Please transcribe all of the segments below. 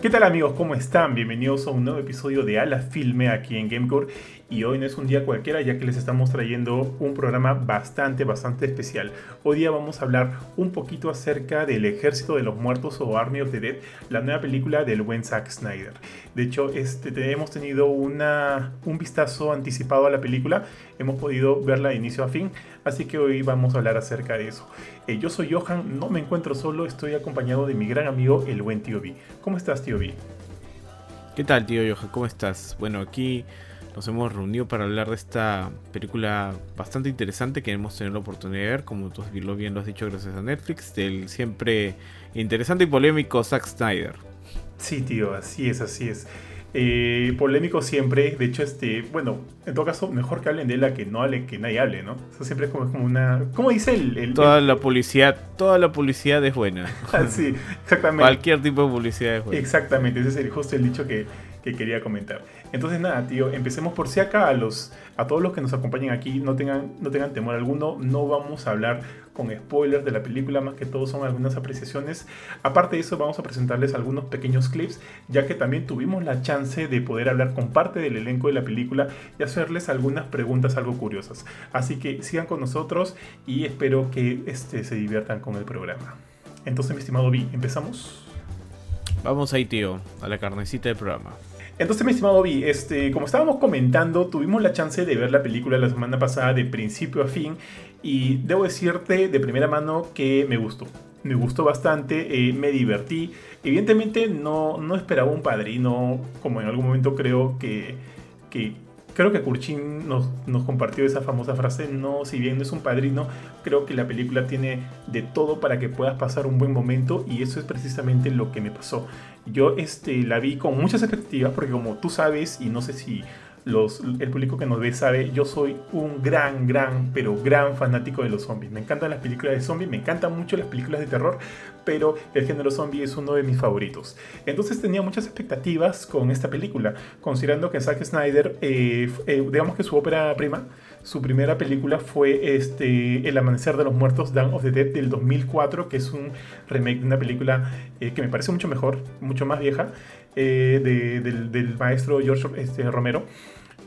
¿Qué tal amigos? ¿Cómo están? Bienvenidos a un nuevo episodio de Ala Filme aquí en Gamecore. Y hoy no es un día cualquiera ya que les estamos trayendo un programa bastante, bastante especial. Hoy día vamos a hablar un poquito acerca del Ejército de los Muertos o Army of the Dead, la nueva película del buen Zack Snyder. De hecho, este, hemos tenido una, un vistazo anticipado a la película, hemos podido verla de inicio a fin, así que hoy vamos a hablar acerca de eso. Eh, yo soy Johan, no me encuentro solo, estoy acompañado de mi gran amigo, el buen tío B. ¿Cómo estás, tío B? ¿Qué tal, tío Johan? ¿Cómo estás? Bueno, aquí nos hemos reunido para hablar de esta película bastante interesante que hemos tenido la oportunidad de ver, como tú bien lo has dicho gracias a Netflix, del siempre interesante y polémico Zack Snyder. Sí, tío, así es, así es. Eh, polémico siempre, de hecho, este, bueno, en todo caso, mejor que hablen de él a que no hable, que nadie hable, ¿no? Eso siempre es como, como una. ¿Cómo dice el, Toda la publicidad, toda la publicidad es buena. Ah, sí, exactamente. Cualquier tipo de publicidad es buena. Exactamente, ese es el, justo el dicho que, que quería comentar. Entonces nada, tío, empecemos por si acá a los a todos los que nos acompañan aquí, no tengan no tengan temor alguno, no vamos a hablar con spoilers de la película, más que todo son algunas apreciaciones. Aparte de eso, vamos a presentarles algunos pequeños clips, ya que también tuvimos la chance de poder hablar con parte del elenco de la película y hacerles algunas preguntas algo curiosas. Así que sigan con nosotros y espero que este, se diviertan con el programa. Entonces, mi estimado Vi, ¿empezamos? Vamos ahí, tío, a la carnecita del programa. Entonces, mi estimado Vi, este, como estábamos comentando, tuvimos la chance de ver la película la semana pasada de principio a fin y debo decirte de primera mano que me gustó. Me gustó bastante, eh, me divertí. Evidentemente no, no esperaba un padrino, como en algún momento creo que, que creo que Kurchin nos, compartió esa famosa frase, no, si bien no es un padrino, creo que la película tiene de todo para que puedas pasar un buen momento y eso es precisamente lo que me pasó. Yo este, la vi con muchas expectativas porque como tú sabes, y no sé si el público que nos ve sabe, yo soy un gran, gran, pero gran fanático de los zombies. Me encantan las películas de zombies, me encantan mucho las películas de terror, pero el género zombie es uno de mis favoritos. Entonces tenía muchas expectativas con esta película, considerando que Zack Snyder, eh, eh, digamos que su ópera prima, su primera película fue este, El Amanecer de los Muertos, Dawn of the Dead, del 2004, que es un remake de una película eh, que me parece mucho mejor, mucho más vieja, del, del, maestro George este, Romero.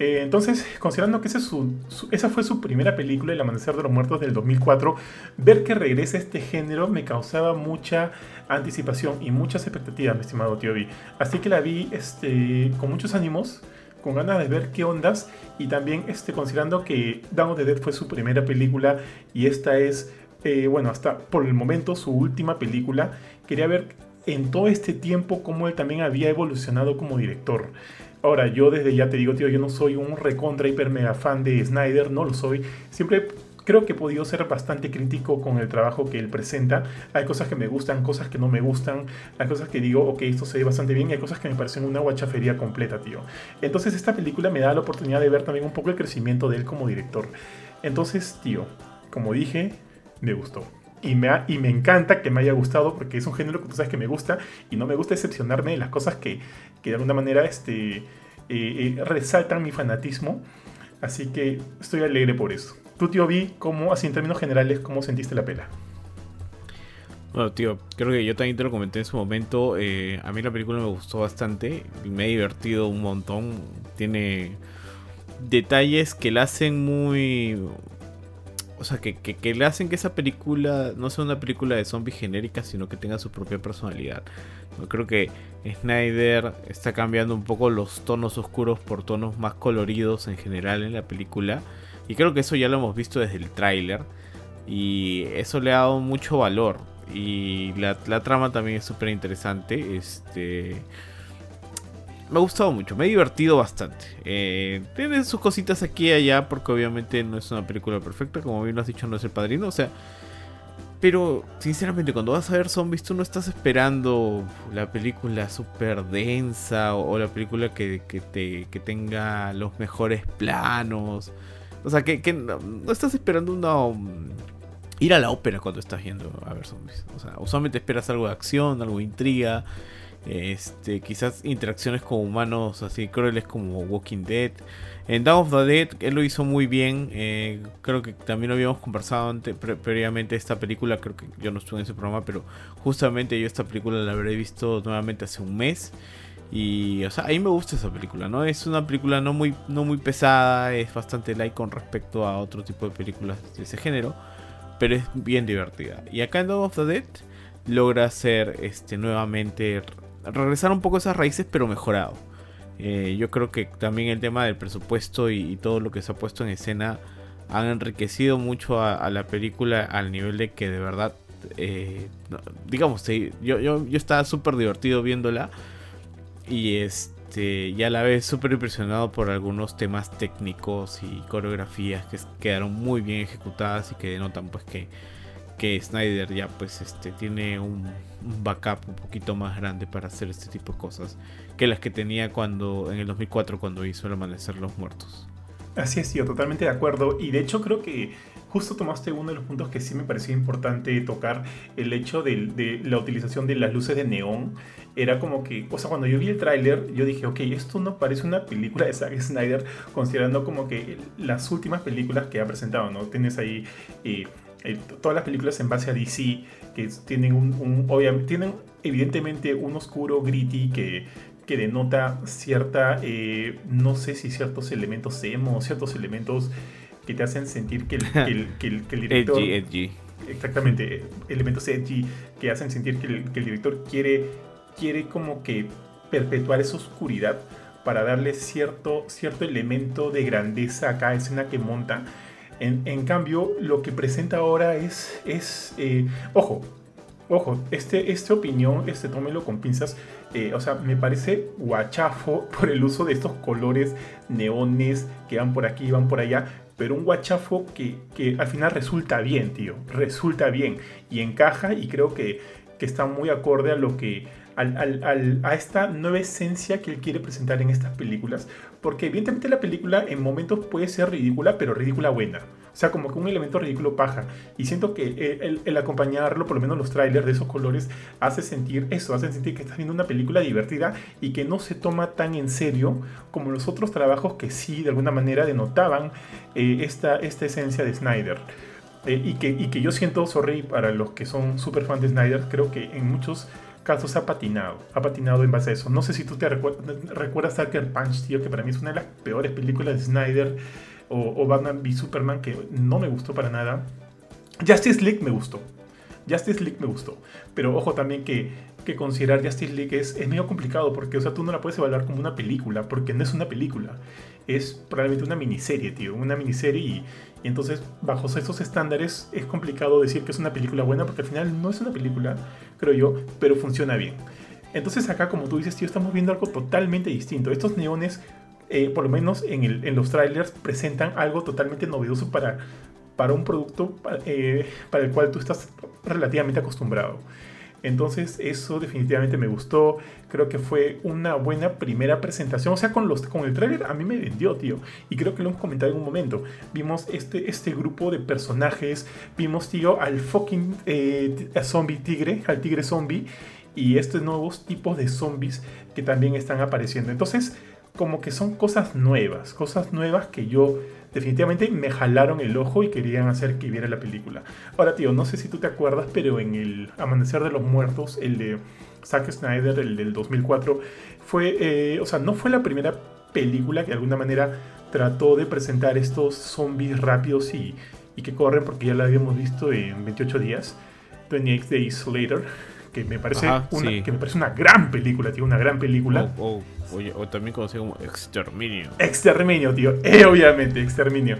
Eh, entonces, considerando que esa fue su primera película, El Amanecer de los Muertos del 2004, ver que regresa este género me causaba mucha anticipación y muchas expectativas, mi estimado tío B. Así que la vi este, con muchos ánimos, con ganas de ver qué ondas y también este, considerando que Dawn of the Dead fue su primera película y esta es, eh, bueno, hasta por el momento su última película, quería ver en todo este tiempo cómo él también había evolucionado como director. Ahora, yo desde ya te digo, tío, yo no soy un recontra hiper mega fan de Snyder, no lo soy. Siempre creo que he podido ser bastante crítico con el trabajo que él presenta. Hay cosas que me gustan, cosas que no me gustan, hay cosas que digo, ok, esto se ve bastante bien, y hay cosas que me parecen una guachafería completa, tío. Entonces esta película me da la oportunidad de ver también un poco el crecimiento de él como director. Entonces, tío, como dije, me gustó. Y me, y me encanta que me haya gustado porque es un género que tú sabes que me gusta y no me gusta decepcionarme de las cosas que, que de alguna manera este, eh, eh, resaltan mi fanatismo. Así que estoy alegre por eso. Tú, tío, vi cómo, así en términos generales, cómo sentiste la pela. Bueno, tío, creo que yo también te lo comenté en su momento. Eh, a mí la película me gustó bastante. Me he divertido un montón. Tiene detalles que la hacen muy o sea, que, le hacen que esa película no sea una película de zombies genérica, sino que tenga su propia personalidad. Yo creo que Snyder está cambiando un poco los tonos oscuros por tonos más coloridos en general en la película. Y creo que eso ya lo hemos visto desde el tráiler. Y eso le ha dado mucho valor. Y la, la trama también es súper interesante. Este me ha gustado mucho, me he divertido bastante. Eh, tiene sus cositas aquí y allá, porque obviamente no es una película perfecta, como bien lo has dicho, no es el padrino, o sea. Pero, sinceramente, cuando vas a ver zombies, tú no estás esperando la película súper densa o, la película que, te, que tenga los mejores planos. O sea, que, no, estás esperando una. Um, ir a la ópera cuando estás yendo a ver zombies. O sea, usualmente esperas algo de acción, algo de intriga. Este, quizás interacciones con humanos así crueles como Walking Dead. En Dawn of the Dead él lo hizo muy bien. Eh, creo que también lo habíamos conversado antes, previamente esta película. Creo que yo no estuve en ese programa, pero justamente yo esta película la habré visto nuevamente hace un mes. Y, o sea, a mí me gusta esa película, ¿no? Es una película no muy, no muy pesada, es bastante light con respecto a otro tipo de películas de ese género, pero es bien divertida. Y acá en Dawn of the Dead logra hacer este, nuevamente, regresar un poco a esas raíces, pero mejorado. Eh, yo creo que también el tema del presupuesto y, todo lo que se ha puesto en escena han enriquecido mucho a, la película al nivel de que de verdad, eh, digamos, yo, yo, yo estaba súper divertido viéndola y este, ya la vez súper impresionado por algunos temas técnicos y coreografías que quedaron muy bien ejecutadas y que denotan pues que, que Snyder ya pues este tiene un, backup un poquito más grande para hacer este tipo de cosas que las que tenía cuando en el 2004 cuando hizo El Amanecer los Muertos. Así es, tío, totalmente de acuerdo. Y de hecho creo que justo tomaste uno de los puntos que sí me parecía importante tocar, el hecho de, la utilización de las luces de neón. Era como que, o sea, cuando yo vi el tráiler, yo dije, ok, esto no parece una película de Zack Snyder, considerando como que las últimas películas que ha presentado, ¿no? Tienes ahí eh, eh, todas las películas en base a DC, que tienen un, obviamente, tienen evidentemente un oscuro gritty que, que denota cierta, eh, no sé si ciertos elementos emo, ciertos elementos que te hacen sentir que el, que el, que el, director... edgy, edgy. Exactamente, elementos edgy que hacen sentir que el, director quiere, quiere como que perpetuar esa oscuridad para darle cierto, cierto elemento de grandeza a cada escena que monta. En, cambio, lo que presenta ahora es, es eh, ojo, ojo, este, esta opinión, este tómelo con pinzas, eh, o sea, me parece guachafo por el uso de estos colores neones que van por aquí y van por allá, pero un guachafo que, que, al final resulta bien, tío, resulta bien y encaja y creo que, que está muy acorde a lo que a esta nueva esencia que él quiere presentar en estas películas. Porque evidentemente la película en momentos puede ser ridícula, pero ridícula buena. O sea, como que un elemento ridículo paja. Y siento que el, acompañarlo, por lo menos los trailers de esos colores, hace sentir eso, hace sentir que estás viendo una película divertida y que no se toma tan en serio como los otros trabajos que sí, de alguna manera, denotaban eh, esta, esta esencia de Snyder. Eh, y, que, y que yo siento, sorry, para los que son súper fans de Snyder, creo que en muchos casos ha patinado, ha patinado en base a eso. No sé si tú te recuerdas Sucker Punch, tío, que para mí es una de las peores películas de Snyder, o, Batman v Superman, que no me gustó para nada. Justice League me gustó. Justice League me gustó. Pero ojo también que, que considerar Justice League es, es medio complicado, porque o sea, tú no la puedes evaluar como una película, porque no es una película. Es probablemente una miniserie, tío. Una miniserie y, y entonces, bajo esos estándares, es complicado decir que es una película buena porque al final no es una película, creo yo, pero funciona bien. Entonces acá, como tú dices, tío, estamos viendo algo totalmente distinto. Estos neones, eh, por lo menos en, los trailers, presentan algo totalmente novedoso para, para un producto eh, para el cual tú estás relativamente acostumbrado. Entonces eso definitivamente me gustó. Creo que fue una buena primera presentación. O sea, con, los, con el trailer a mí me vendió, tío. Y creo que lo hemos comentado en un momento. Vimos este, este grupo de personajes. Vimos, tío, al fucking eh, zombie tigre, al tigre zombie. Y estos nuevos tipos de zombies que también están apareciendo. Entonces, como que son cosas nuevas. Cosas nuevas que yo definitivamente me jalaron el ojo y querían hacer que viera la película. Ahora, tío, no sé si tú te acuerdas, pero en el Amanecer de los Muertos, el de Zack Snyder, el del 2004, fue, eh, o sea, no fue la primera película que de alguna manera trató de presentar estos zombies rápidos y, y que corren porque ya la habíamos visto en 28 días, 28 Days Later que me parece, una, que me parece una gran película, tío, una gran película. O, también conocido como Exterminio. Exterminio, tío, eh, obviamente, Exterminio.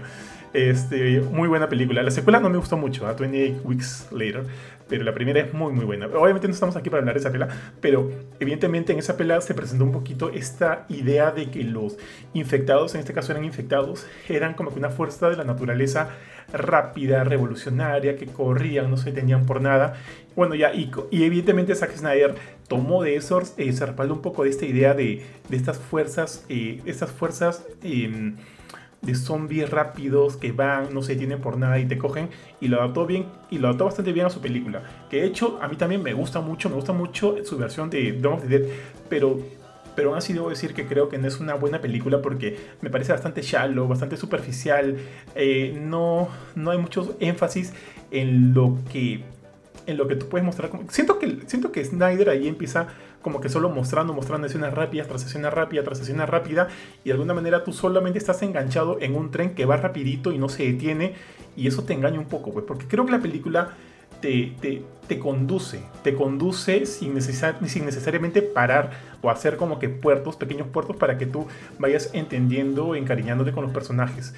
Este, muy buena película. La secuela no me gustó mucho, a 28 Weeks Later, pero la primera es muy, muy buena. Obviamente no estamos aquí para hablar de esa pela, pero evidentemente en esa pela se presentó un poquito esta idea de que los infectados, en este caso eran infectados, eran como que una fuerza de la naturaleza rápida, revolucionaria, que corrían, no se tenían por nada. Bueno, ya, y, evidentemente Zack Snyder tomó de eso, eh, se respaldó un poco de esta idea de, de estas fuerzas, eh, estas fuerzas... Em, de zombies rápidos que van, no se detienen por nada y te cogen. Y lo adaptó bien, y lo adaptó bastante bien a su película. Que de hecho, a mí también me gusta mucho, me gusta mucho su versión de Dawn of the Dead. Pero pero aún así debo decir que creo que no es una buena película porque me parece bastante shallow, bastante superficial, eh, no, no hay mucho énfasis en lo que en lo que tú puedes mostrar. Siento que, siento que Snyder ahí empieza como que solo mostrando, mostrando escenas rápidas, tras escena rápida, tras escena rápida, y de alguna manera tú solamente estás enganchado en un tren que va rapidito y no se detiene, y eso te engaña un poco, pues, porque creo que la película te, te, te conduce, te conduce sin, sin necesariamente parar o hacer como que puertos, pequeños puertos, para que tú vayas entendiendo, encariñándote con los personajes.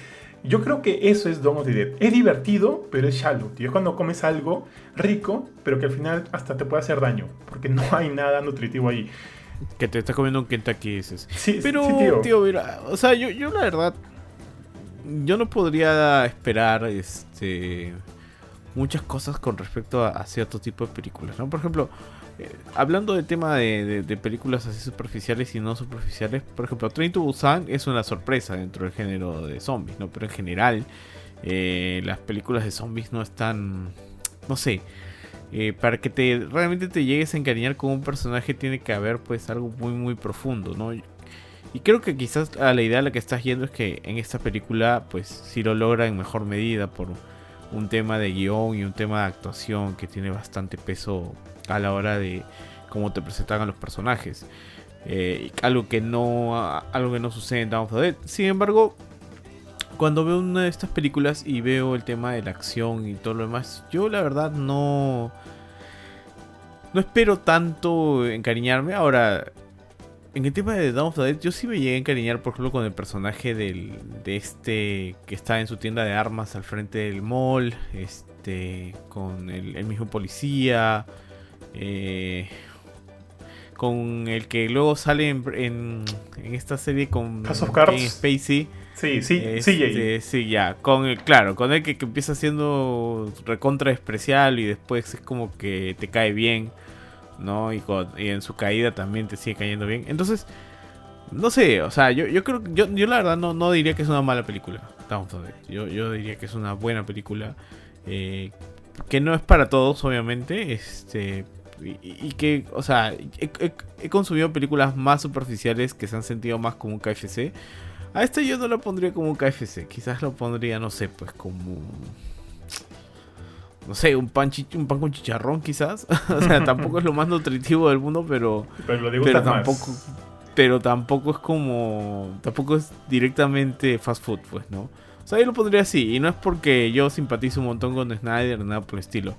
Yo creo que eso es Dawn of the Dead. Es divertido, pero es shallow, tío. Es cuando comes algo rico, pero que al final hasta te puede hacer daño, porque no hay nada nutritivo ahí. Que te estás comiendo un Kentucky dices. Sí, pero, sí, tío. tío, mira, o sea, yo, yo la verdad, yo no podría esperar, este, muchas cosas con respecto a, a cierto tipo de películas, ¿no? Por ejemplo, eh, hablando del tema de, de, películas así superficiales y no superficiales, por ejemplo, Train to Busan es una sorpresa dentro del género de zombies, ¿no? Pero en general, eh, las películas de zombies no están, no sé, eh, para que te realmente te llegues a encariñar con un personaje tiene que haber pues algo muy muy profundo, ¿no? Y creo que quizás a la idea a la que estás yendo es que en esta película pues sí lo logra en mejor medida por un tema de guion y un tema de actuación que tiene bastante peso a la hora de cómo te presentan a los personajes. Eh, algo que no algo que no sucede en Dawn of the Dead. Sin embargo, cuando veo una de estas películas y veo el tema de la acción y todo lo demás, yo la verdad no no espero tanto encariñarme. Ahora, en el tema de Dawn of the Dead, yo sí me llegué a encariñar, por ejemplo, con el personaje del, de este que está en su tienda de armas al frente del mall, este, con el, el mismo policía. Eh, con el que luego sale en, en, esta serie con House of Cards. Spacey. Sí, sí, este, sí, ya. Con el, claro, con el que, que, empieza siendo recontra especial y después es como que te cae bien, ¿no? Y, con, y, en su caída también te sigue cayendo bien. Entonces, no sé, o sea, yo, yo creo yo, yo la verdad no, no diría que es una mala película. Yo, yo diría que es una buena película. Eh, que no es para todos, obviamente. Este, y, que, o sea, he, consumido películas más superficiales que se han sentido más como un KFC. A este yo no lo pondría como un KFC. Quizás lo pondría, no sé, pues como. No sé, un pan, un pan con chicharrón, quizás. o sea, tampoco es lo más nutritivo del mundo, pero. Pero, pero tampoco. Pero tampoco es como. Tampoco es directamente fast food, pues, ¿no? O sea, yo lo pondría así. Y no es porque yo simpatizo un montón con Snyder, nada por el estilo.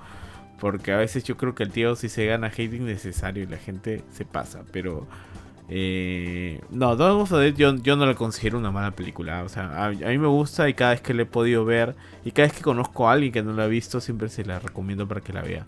Porque a veces yo creo que el tío si se gana hate innecesario y la gente se pasa. Pero eh, no, vamos a ver, yo, yo no la considero una mala película. O sea, a, mí me gusta y cada vez que la he podido ver y cada vez que conozco a alguien que no la ha visto, siempre se la recomiendo para que la vea.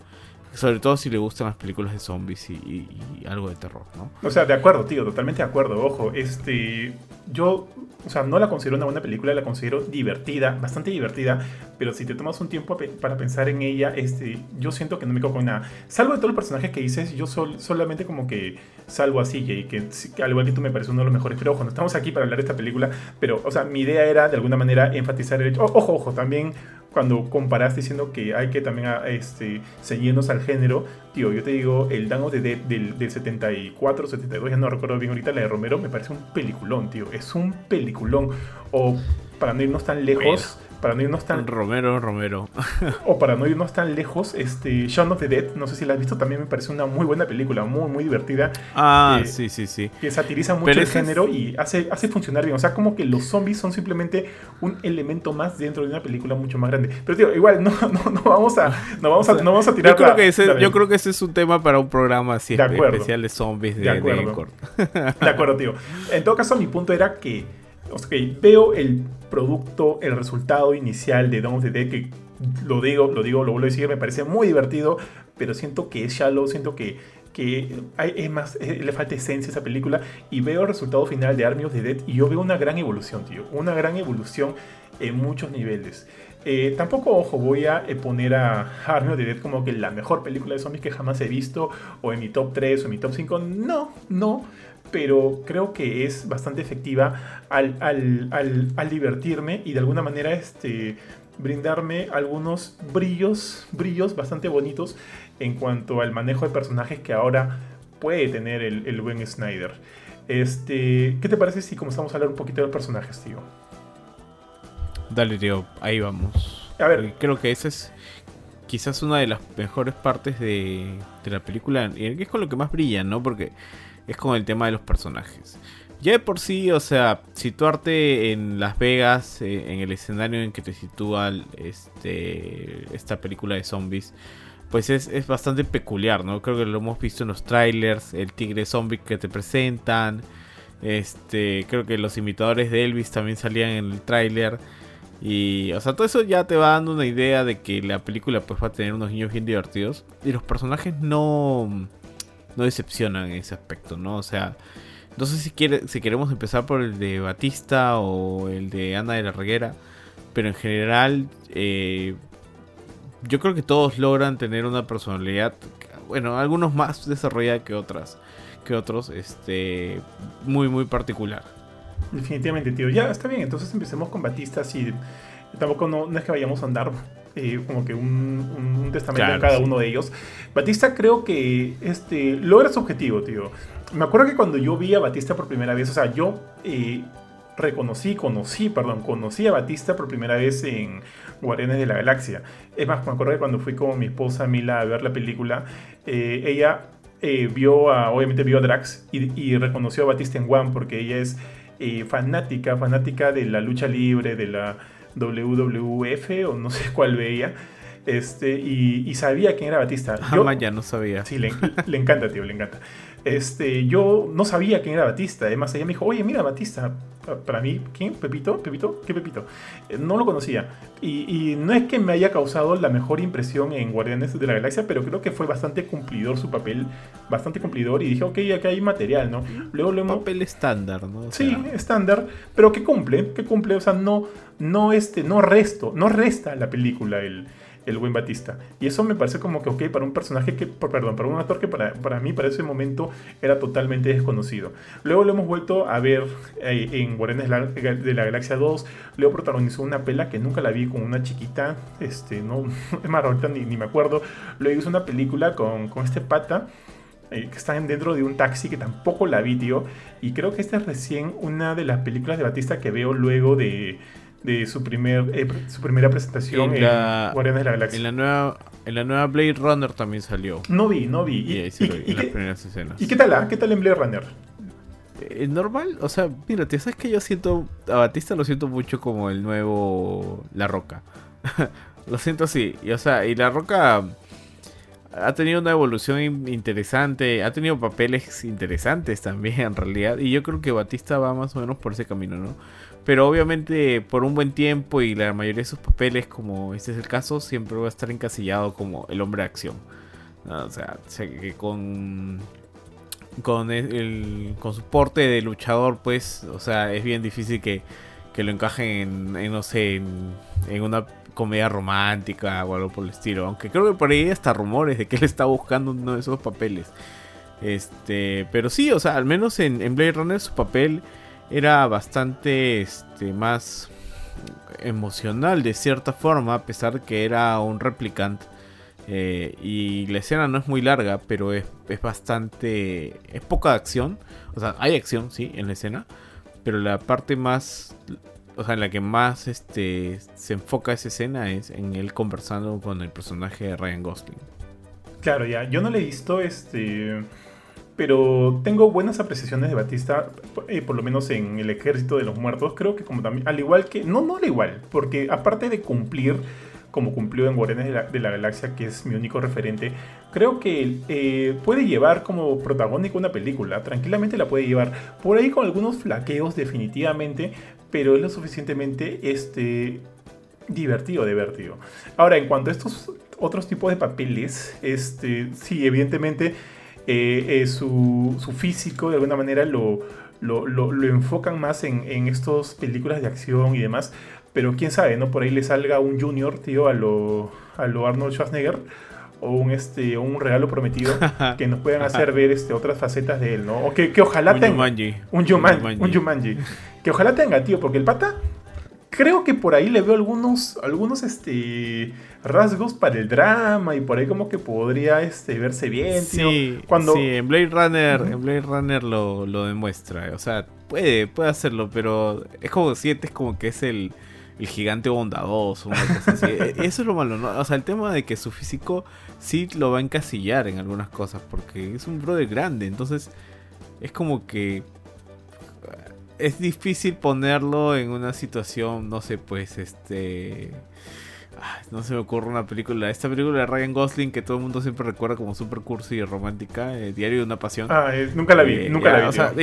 Sobre todo si le gustan las películas de zombies y, y, algo de terror, ¿no? O sea, de acuerdo, tío, totalmente de acuerdo. Ojo, este. Yo, o sea, no la considero una buena película, la considero divertida, bastante divertida, pero si te tomas un tiempo para pensar en ella, este, yo siento que no me con nada. Salvo de todos los personajes que dices, yo sol, solamente como que salvo a CJ, que, que al igual que tú me parece uno de los mejores. Pero ojo, no estamos aquí para hablar de esta película, pero, o sea, mi idea era de alguna manera enfatizar el hecho. Ojo, ojo, también cuando comparas diciendo que hay que también este, ceñirnos al género, tío, yo te digo, el Dan of the Dead del, del 74, 72, ya no recuerdo bien ahorita, la de Romero, me parece un peliculón, tío, es un peliculón. O para no irnos tan lejos, para no irnos tan... Romero, Romero. o para no irnos tan lejos, este, Shaun of the Dead, no sé si la has visto, también me parece una muy buena película, muy, muy divertida. Ah, eh, sí, sí, sí. Que satiriza mucho Pero el género es... y hace, hace funcionar bien. O sea, como que los zombies son simplemente un elemento más dentro de una película mucho más grande. Pero, tío, igual, no, no, no vamos a, no vamos a, no vamos a tirar... Yo creo, la, que ese, yo creo que ese es un tema para un programa así de acuerdo. especial de zombies de, de acuerdo. De, de acuerdo, tío. En todo caso, mi punto era que ok, veo el producto, el resultado inicial de Dawn of the Dead, que lo digo, lo digo, lo vuelvo a decir, me parece muy divertido, pero siento que es shallow, siento que, que es más, es, le falta esencia a esa película, y veo el resultado final de Army of the Dead, y yo veo una gran evolución, tío, una gran evolución en muchos niveles. Eh, tampoco, ojo, voy a eh, poner a Army of the Dead como que la mejor película de zombies que jamás he visto, o en mi top 3, o en mi top 5, no, no, pero creo que es bastante efectiva al, al, divertirme y de alguna manera este, brindarme algunos brillos, brillos bastante bonitos en cuanto al manejo de personajes que ahora puede tener el, el buen Snyder. Este, ¿Qué te parece si comenzamos a hablar un poquito de los personajes, tío? Dale, tío, ahí vamos. A ver. Creo que esa es quizás una de las mejores partes de, de la película, y es con lo que más brilla, ¿no? Porque es con el tema de los personajes. Ya de por sí, o sea, situarte en Las Vegas, eh, en el escenario en que te sitúa este, esta película de zombies, pues es, es, bastante peculiar, ¿no? Creo que lo hemos visto en los trailers, el tigre zombie que te presentan, este, creo que los imitadores de Elvis también salían en el trailer. Y, o sea, todo eso ya te va dando una idea de que la película pues va a tener unos niños bien divertidos. Y los personajes no, no decepcionan en ese aspecto, ¿no? O sea, no sé si, quiere, si queremos empezar por el de Batista o el de Ana de la Reguera. Pero en general, eh, yo creo que todos logran tener una personalidad, bueno, algunos más desarrollada que otras, que otros, este, muy, muy particular. Definitivamente, tío. Ya, está bien. Entonces empecemos con Batista. Así, tampoco no, es que vayamos a andar eh, como que un, testamento en cada uno de ellos. Batista creo que este, logra su objetivo, tío. Me acuerdo que cuando yo vi a Batista por primera vez, o sea, yo eh, reconocí, conocí, perdón, conocí a Batista por primera vez en Guardianes de la Galaxia. Es más, me acuerdo que cuando fui con mi esposa Mila a ver la película, eh, ella vio a, obviamente vio a Drax y, y reconoció a Batista en One porque ella es eh, fanática, fanática de la lucha libre, de la WWF o no sé cuál veía. Este, y, sabía quién era Batista. Yo, ya no sabía. Sí, le, le, encanta, tío, le encanta. Este, yo no sabía quién era Batista. Además, ella me dijo, oye, mira, Batista. Para mí, ¿quién? ¿Pepito? ¿Pepito? ¿Qué Pepito? Eh, no lo conocía. Y, no es que me haya causado la mejor impresión en Guardianes de la Galaxia, pero creo que fue bastante cumplidor su papel. Bastante cumplidor. Y dije, ok, acá hay material, ¿no? Luego lo Papel estándar, ¿no? sí, estándar. Pero que cumple, que cumple. O sea, no, no, este, no resto, no resta la película el el buen Batista. Y eso me parece como que, ok, para un personaje que, perdón, para un actor que para, para mí, para ese momento, era totalmente desconocido. Luego lo hemos vuelto a ver eh, en Guardianes de la Galaxia 2. Luego protagonizó una pela que nunca la vi con una chiquita, este, no, es más, ahorita ni, me acuerdo. Luego hizo una película con, con este pata. Eh, que están dentro de un taxi que tampoco la vi, tío. Y creo que esta es recién una de las películas de Batista que veo luego de, de su, primer, eh, su primera presentación en, Guardianes de la Galaxia. En la, nueva, en la nueva Blade Runner también salió. No vi, no vi. Y, y, y, las primeras escenas. ¿Y qué tal, ah? ¿Qué tal en Blade Runner? ¿Es eh, normal? O sea, mira, ¿sabes que yo siento a Batista lo siento mucho como el nuevo La Roca? lo siento así. Y, o sea, y La Roca ha tenido una evolución interesante, ha tenido papeles interesantes también en realidad. Y yo creo que Batista va más o menos por ese camino, ¿no? Pero obviamente por un buen tiempo y la mayoría de sus papeles, como este es el caso, siempre va a estar encasillado como el hombre de acción. O sea, que con con el, con su porte de luchador, pues, o sea, es bien difícil que, que lo encajen en, no sé, en, una comedia romántica o algo por el estilo. Aunque creo que por ahí hay hasta rumores de que él está buscando uno de esos papeles. Este, pero sí, o sea, al menos en, en Blade Runner su papel era bastante este, más emocional de cierta forma, a pesar que era un replicante. Eh, y la escena no es muy larga, pero es, es, bastante. Es poca acción. O sea, hay acción, sí, en la escena. Pero la parte más. O sea, en la que más este, se enfoca esa escena es en él conversando con el personaje de Ryan Gosling. Claro, ya. Yo no le he visto este pero tengo buenas apreciaciones de Batista, eh, por lo menos en El Ejército de los Muertos. Creo que como también, al igual que, no, no al igual, porque aparte de cumplir como cumplió en Guardianes de la, Galaxia, que es mi único referente, creo que eh, puede llevar como protagónico una película, tranquilamente la puede llevar, por ahí con algunos flaqueos definitivamente, pero es lo suficientemente este, divertido de ver, tío. Ahora, en cuanto a estos otros tipos de papeles, este, sí, evidentemente eh, eh, su, físico de alguna manera lo, lo, enfocan más en, en estas películas de acción y demás. Pero quién sabe, ¿no? Por ahí le salga un junior, tío, a lo, a lo Arnold Schwarzenegger. o un, este, un regalo prometido que nos puedan hacer ver este, otras facetas de él, ¿no? O que, que ojalá Un tenga. Un Jumanji. Un Jumanji. Que ojalá tenga, tío, porque el pata. Creo que por ahí le veo algunos, algunos este, rasgos para el drama y por ahí como que podría este, verse bien, tío. Sí, Cuando, sí, en Blade Runner, en Blade Runner lo, lo demuestra. O sea, puede, puede hacerlo, pero es como sientes como que es el, el gigante bondadoso, una cosa así. E- Eso es lo malo, ¿no? O sea, el tema de que su físico sí lo va a encasillar en algunas cosas, porque es un brother grande, entonces es como que es difícil ponerlo en una situación, no sé, pues este... ay, No se me ocurre una película. Esta película de Ryan Gosling que todo el mundo siempre recuerda como super cursi y romántica, eh, Diario de una Pasión. Ah, eh, nunca la vi, Eh, nunca ya, la vi. O sea,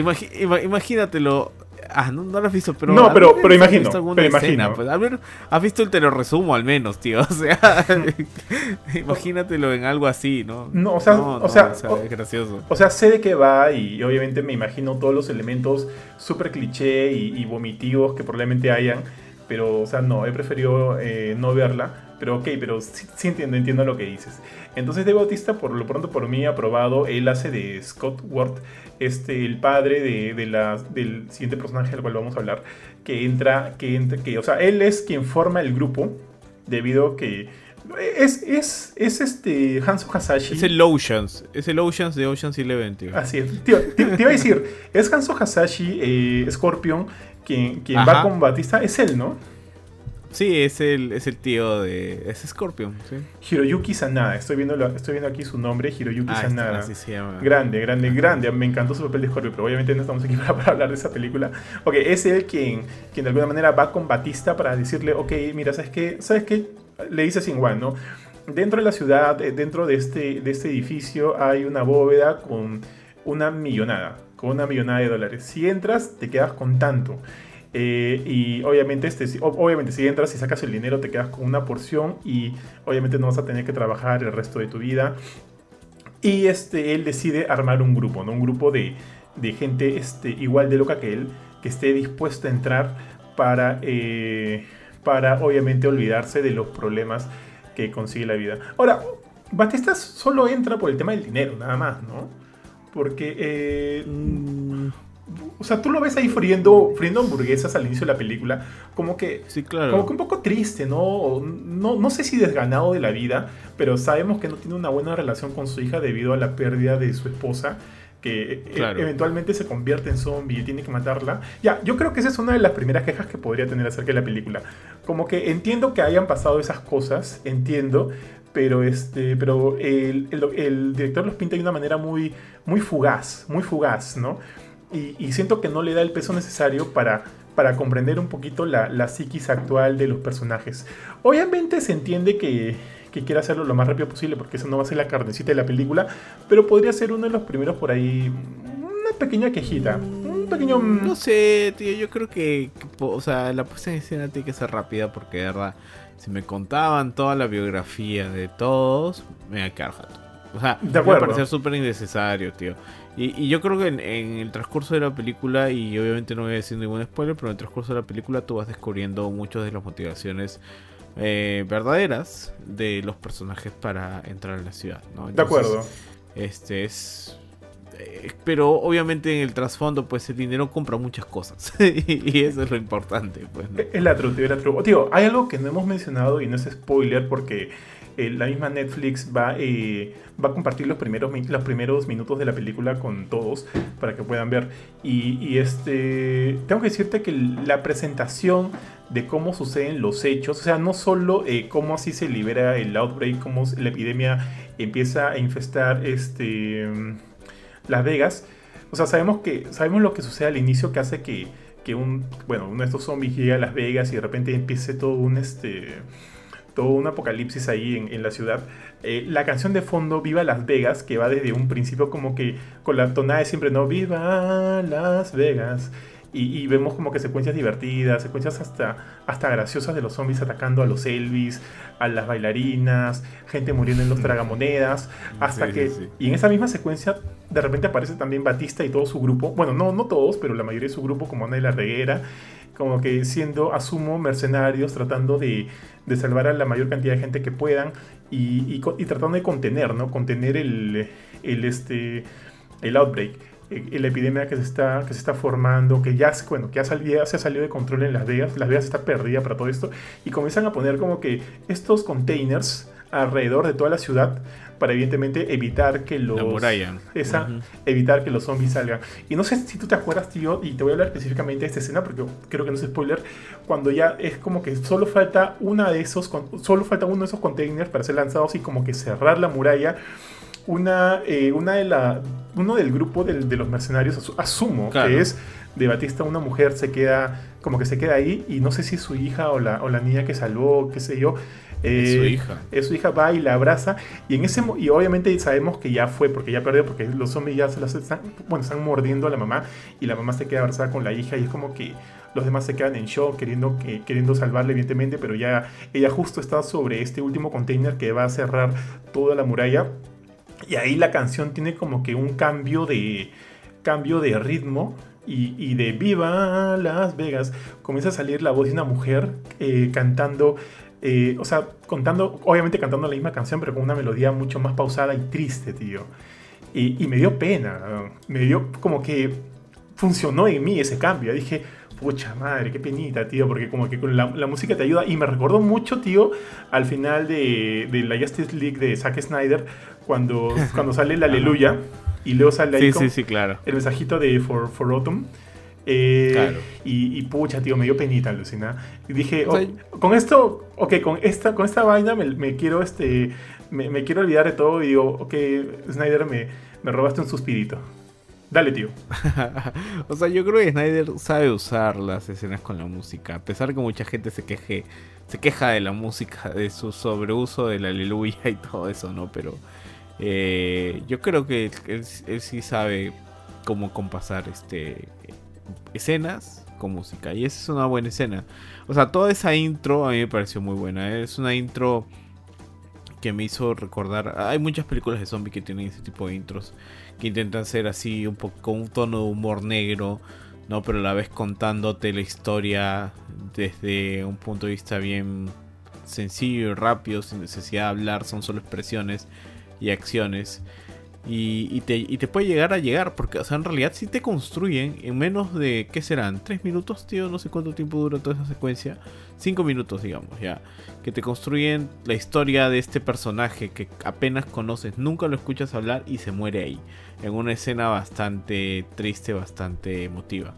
imagínatelo. Ah, no, no lo has visto, pero. No, pero- imagino, pero escena, imagino. pues. Al menos has visto el te lo resumo al menos, tío. O sea, imagínatelo en algo así, ¿no? No, o sea, o sea, o- es gracioso. O sea, sé de qué va y obviamente me imagino todos los elementos súper cliché y, y vomitivos que probablemente hayan. Pero, o sea, no, he preferido eh, no verla. Pero ok, pero sí, sí entiendo, entiendo lo que dices. Entonces, Dave Bautista, por lo pronto, por mí, aprobado. Él hace de Scott Ward, este, el padre de, de la- del siguiente personaje del cual vamos a hablar. Que entra, que entra, que, o sea, él es quien forma el grupo. Debido a que. Es, es, es este Hanzo Hasashi. Es el Oceans. Es el Oceans de Oceans Eleven, tío. Así es. Tío, te, te iba a decir, es Hanzo Hasashi, eh, Scorpion, quien, quien va con Batista. Es él, ¿no? Sí, es el, es el tío de. Es Scorpion, sí. Hiroyuki Sanada. Estoy viendo, lo- estoy viendo aquí su nombre, Hiroyuki Ah, Sanada. así se llama. Grande, grande, grande. Me encantó su papel de Scorpio, pero obviamente no estamos aquí para, para hablar de esa película. Ok, es él quien, quien de alguna manera va con Batista para decirle, ok, mira, ¿sabes qué? ¿Sabes qué? Le dice sin Juan, ¿no? Dentro de la ciudad, eh, dentro de este, de este edificio, hay una bóveda con una millonada, con una millonada de dólares. Si entras, te quedas con tanto. Eh, y obviamente, este, obviamente si entras y sacas el dinero te quedas con una porción y obviamente no vas a tener que trabajar el resto de tu vida. Y este, él decide armar un grupo, ¿no? Un grupo de, de gente este, igual de loca que él, que esté dispuesta a entrar para, eh, para obviamente olvidarse de los problemas que consigue la vida. Ahora, Batista solo entra por el tema del dinero, nada más, ¿no? Porque, eh, Mm, o sea, tú lo ves ahí friendo, friendo hamburguesas al inicio de la película, como que sí, claro. como que un poco triste, ¿no? ¿no? No sé si desganado de la vida, pero sabemos que no tiene una buena relación con su hija debido a la pérdida de su esposa, que e- Claro. eventualmente se convierte en zombie y tiene que matarla. Ya, yo creo que esa es una de las primeras quejas que podría tener acerca de la película. Como que entiendo que hayan pasado esas cosas, entiendo, pero este pero el, el- el director los pinta de una manera muy, muy fugaz, muy fugaz, ¿no? Y, y siento que no le da el peso necesario para, para comprender un poquito la, la psiquis actual de los personajes. Obviamente se entiende que, que quiere hacerlo lo más rápido posible porque eso no va a ser la carnecita de la película, pero podría ser uno de los primeros por ahí, una pequeña quejita, un pequeño... No sé, tío, yo creo que, o sea, la puesta en escena tiene que ser rápida porque de verdad, si me contaban toda la biografía de todos, me iba a quedar jato. O sea, De me va a parecer súper innecesario, tío. Y, y yo creo que en, en el transcurso de la película, y obviamente no voy a decir ningún spoiler, pero en el transcurso de la película tú vas descubriendo muchas de las motivaciones eh, verdaderas de los personajes para entrar en la ciudad, ¿no? de acuerdo. este es. eh, Pero obviamente en el trasfondo, pues el dinero compra muchas cosas. y eso es lo importante, pues. ¿no? Es la truth, es la truth. Oh, Tío, hay algo que no hemos mencionado y no es spoiler porque eh, la misma Netflix va, eh, va a compartir los primeros, los primeros minutos de la película con todos para que puedan ver. Y, y, este, tengo que decirte que la presentación de cómo suceden los hechos, o sea, no solo eh, cómo así se libera el outbreak, cómo la epidemia empieza a infestar este, Las Vegas. O sea, sabemos que sabemos lo que sucede al inicio que hace que, que un bueno, uno de estos zombies llegue a Las Vegas y de repente empiece todo un este todo un apocalipsis ahí en, en la ciudad. Eh, la canción de fondo Viva Las Vegas, que va desde un principio como que con la tonada de siempre, ¿no? Viva Las Vegas. Y, y vemos como que secuencias divertidas, secuencias hasta, hasta graciosas de los zombies atacando a los Elvis, a las bailarinas, gente muriendo en los tragamonedas, hasta Sí, que... sí. Y en esa misma secuencia de repente aparece también Batista y todo su grupo, bueno, no, no todos, pero la mayoría de su grupo como Ana de la Reguera, como que siendo, asumo, mercenarios, tratando de, de salvar a la mayor cantidad de gente que puedan y, y, tratando de contener, ¿no? Contener el, el, este, el outbreak, eh, la epidemia que se está, que se está formando, que ya, bueno, que ya se ha salido de control en Las Vegas, Las Vegas está perdida para todo esto, y comienzan a poner como que estos containers alrededor de toda la ciudad para evidentemente evitar que los esa evitar que los zombies salgan. Y no sé si tú te acuerdas tío y te voy a hablar específicamente de esta escena porque creo que no es spoiler cuando ya es como que solo falta una de esos solo falta uno de esos containers para ser lanzados y como que cerrar la muralla una, eh, una de la, uno del grupo de, los mercenarios, asumo que es de Batista, una mujer se queda, como que se queda ahí y no sé si es su hija o la, o la niña que salvó, qué sé yo, es su eh, hija. Es su hija, va y la abraza. Y en ese y obviamente sabemos que ya fue, porque ya perdió, porque los zombies ya se las están, bueno, están mordiendo a la mamá. Y la mamá se queda abrazada con la hija. Y es como que los demás se quedan en shock, queriendo, que, queriendo salvarle, evidentemente. Pero ya ella justo está sobre este último container que va a cerrar toda la muralla. Y ahí la canción tiene como que un cambio de, cambio de ritmo. Y, de Viva Las Vegas comienza a salir la voz de una mujer eh, cantando eh, o sea, contando, obviamente cantando la misma canción, pero con una melodía mucho más pausada y triste, tío. Y, me dio pena, me dio como que funcionó en mí ese cambio. Dije, pucha madre, qué penita, tío, porque como que la, la música te ayuda. Y me recordó mucho, tío, al final de, de la Justice League de Zack Snyder, cuando, cuando sale la aleluya y luego sale ahí sí, sí, claro. el mensajito de For, For Autumn. Eh, y, pucha, tío, me dio penita, Lucina. Y dije, oh, con esto, ok, con esta, con esta vaina me, quiero, este, me, quiero olvidar de todo y digo, ok, Snyder, me, me robaste un suspirito. Dale, tío. o sea, yo creo que Snyder sabe usar las escenas con la música. A pesar que mucha gente se queje, se queja de la música, de su sobreuso de la aleluya y todo eso, ¿no? Pero eh, yo creo que él, él, sí sabe cómo compasar este escenas con música. Y esa es una buena escena. O sea, toda esa intro a mí me pareció muy buena. Es una intro que me hizo recordar. Hay muchas películas de zombies que tienen ese tipo de intros. Que intentan ser así, un poco con un tono de humor negro. ¿no? Pero a la vez contándote la historia desde un punto de vista bien sencillo y rápido, sin necesidad de hablar, son solo expresiones y acciones. Y, te, puede llegar a llegar, porque, o sea, en realidad si te construyen en menos de, ¿qué serán? ¿Tres minutos, tío? No sé cuánto tiempo dura toda esa secuencia. Cinco minutos, digamos, ya. Que te construyen la historia de este personaje que apenas conoces, nunca lo escuchas hablar y se muere ahí. En una escena bastante triste, bastante emotiva.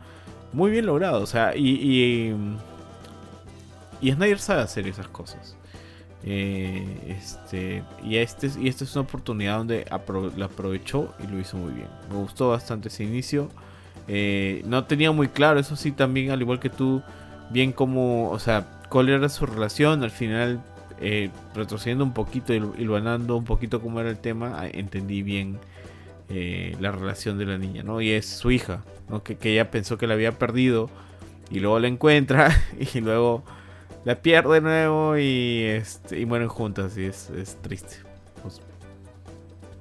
Muy bien logrado, o sea, y, y, y Snyder sabe hacer esas cosas. Eh, este, y, este, y esta es una oportunidad donde la aprovechó y lo hizo muy bien. Me gustó bastante ese inicio. Eh, no tenía muy claro, eso sí, también, al igual que tú, bien como, o sea, cuál era su relación. Al final, eh, retrocediendo un poquito y, y un poquito cómo era el tema, ah, entendí bien la relación de la niña, ¿no? Y es su hija, ¿no? Que, que ella pensó que la había perdido y luego la encuentra y luego la pierde de nuevo y, este, y mueren juntas y es, triste. Pues,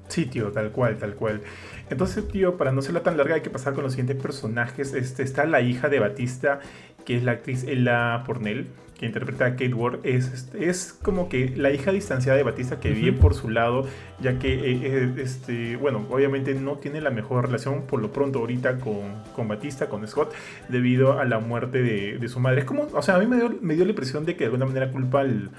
sí, tío, tal cual, tal cual. Entonces, tío, para no serla tan larga hay que pasar con los siguientes personajes. Este, está la hija de Batista, que es la actriz Ella Pornell que interpreta a Kate Ward, es, es como que la hija distanciada de Batista que vive por su lado, ya que, eh, eh, este, bueno, obviamente no tiene la mejor relación por lo pronto ahorita con, con Batista, con Scott, debido a la muerte de, su madre. Es como, o sea, a mí me dio, me dio la impresión de que de alguna manera culpa al,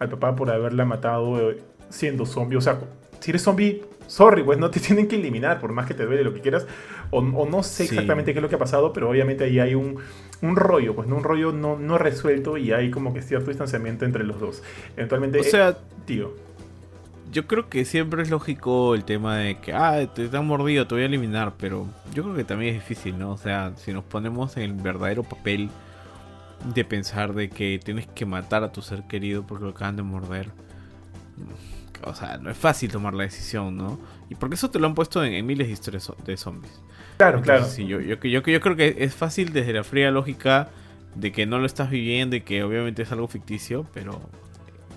al papá por haberla matado eh, siendo zombie. O sea, si eres zombie, sorry, pues no te tienen que eliminar, por más que te duele lo que quieras. O, no sé exactamente qué es lo que ha pasado, pero obviamente ahí hay un, un rollo, pues no un rollo no, no resuelto y hay como que cierto distanciamiento entre los dos. Eventualmente, o sea, tío. Yo creo que siempre es lógico el tema de que, ah, te, han mordido, te voy a eliminar, pero yo creo que también es difícil, ¿no? O sea, si nos ponemos en el verdadero papel de pensar de que tienes que matar a tu ser querido porque lo acaban de morder o sea, no es fácil tomar la decisión, ¿no? Y porque eso te lo han puesto en, miles de historias de zombies. Claro, claro. Sí, yo, yo, yo, yo, creo que es fácil desde la fría lógica de que no lo estás viviendo y que obviamente es algo ficticio, pero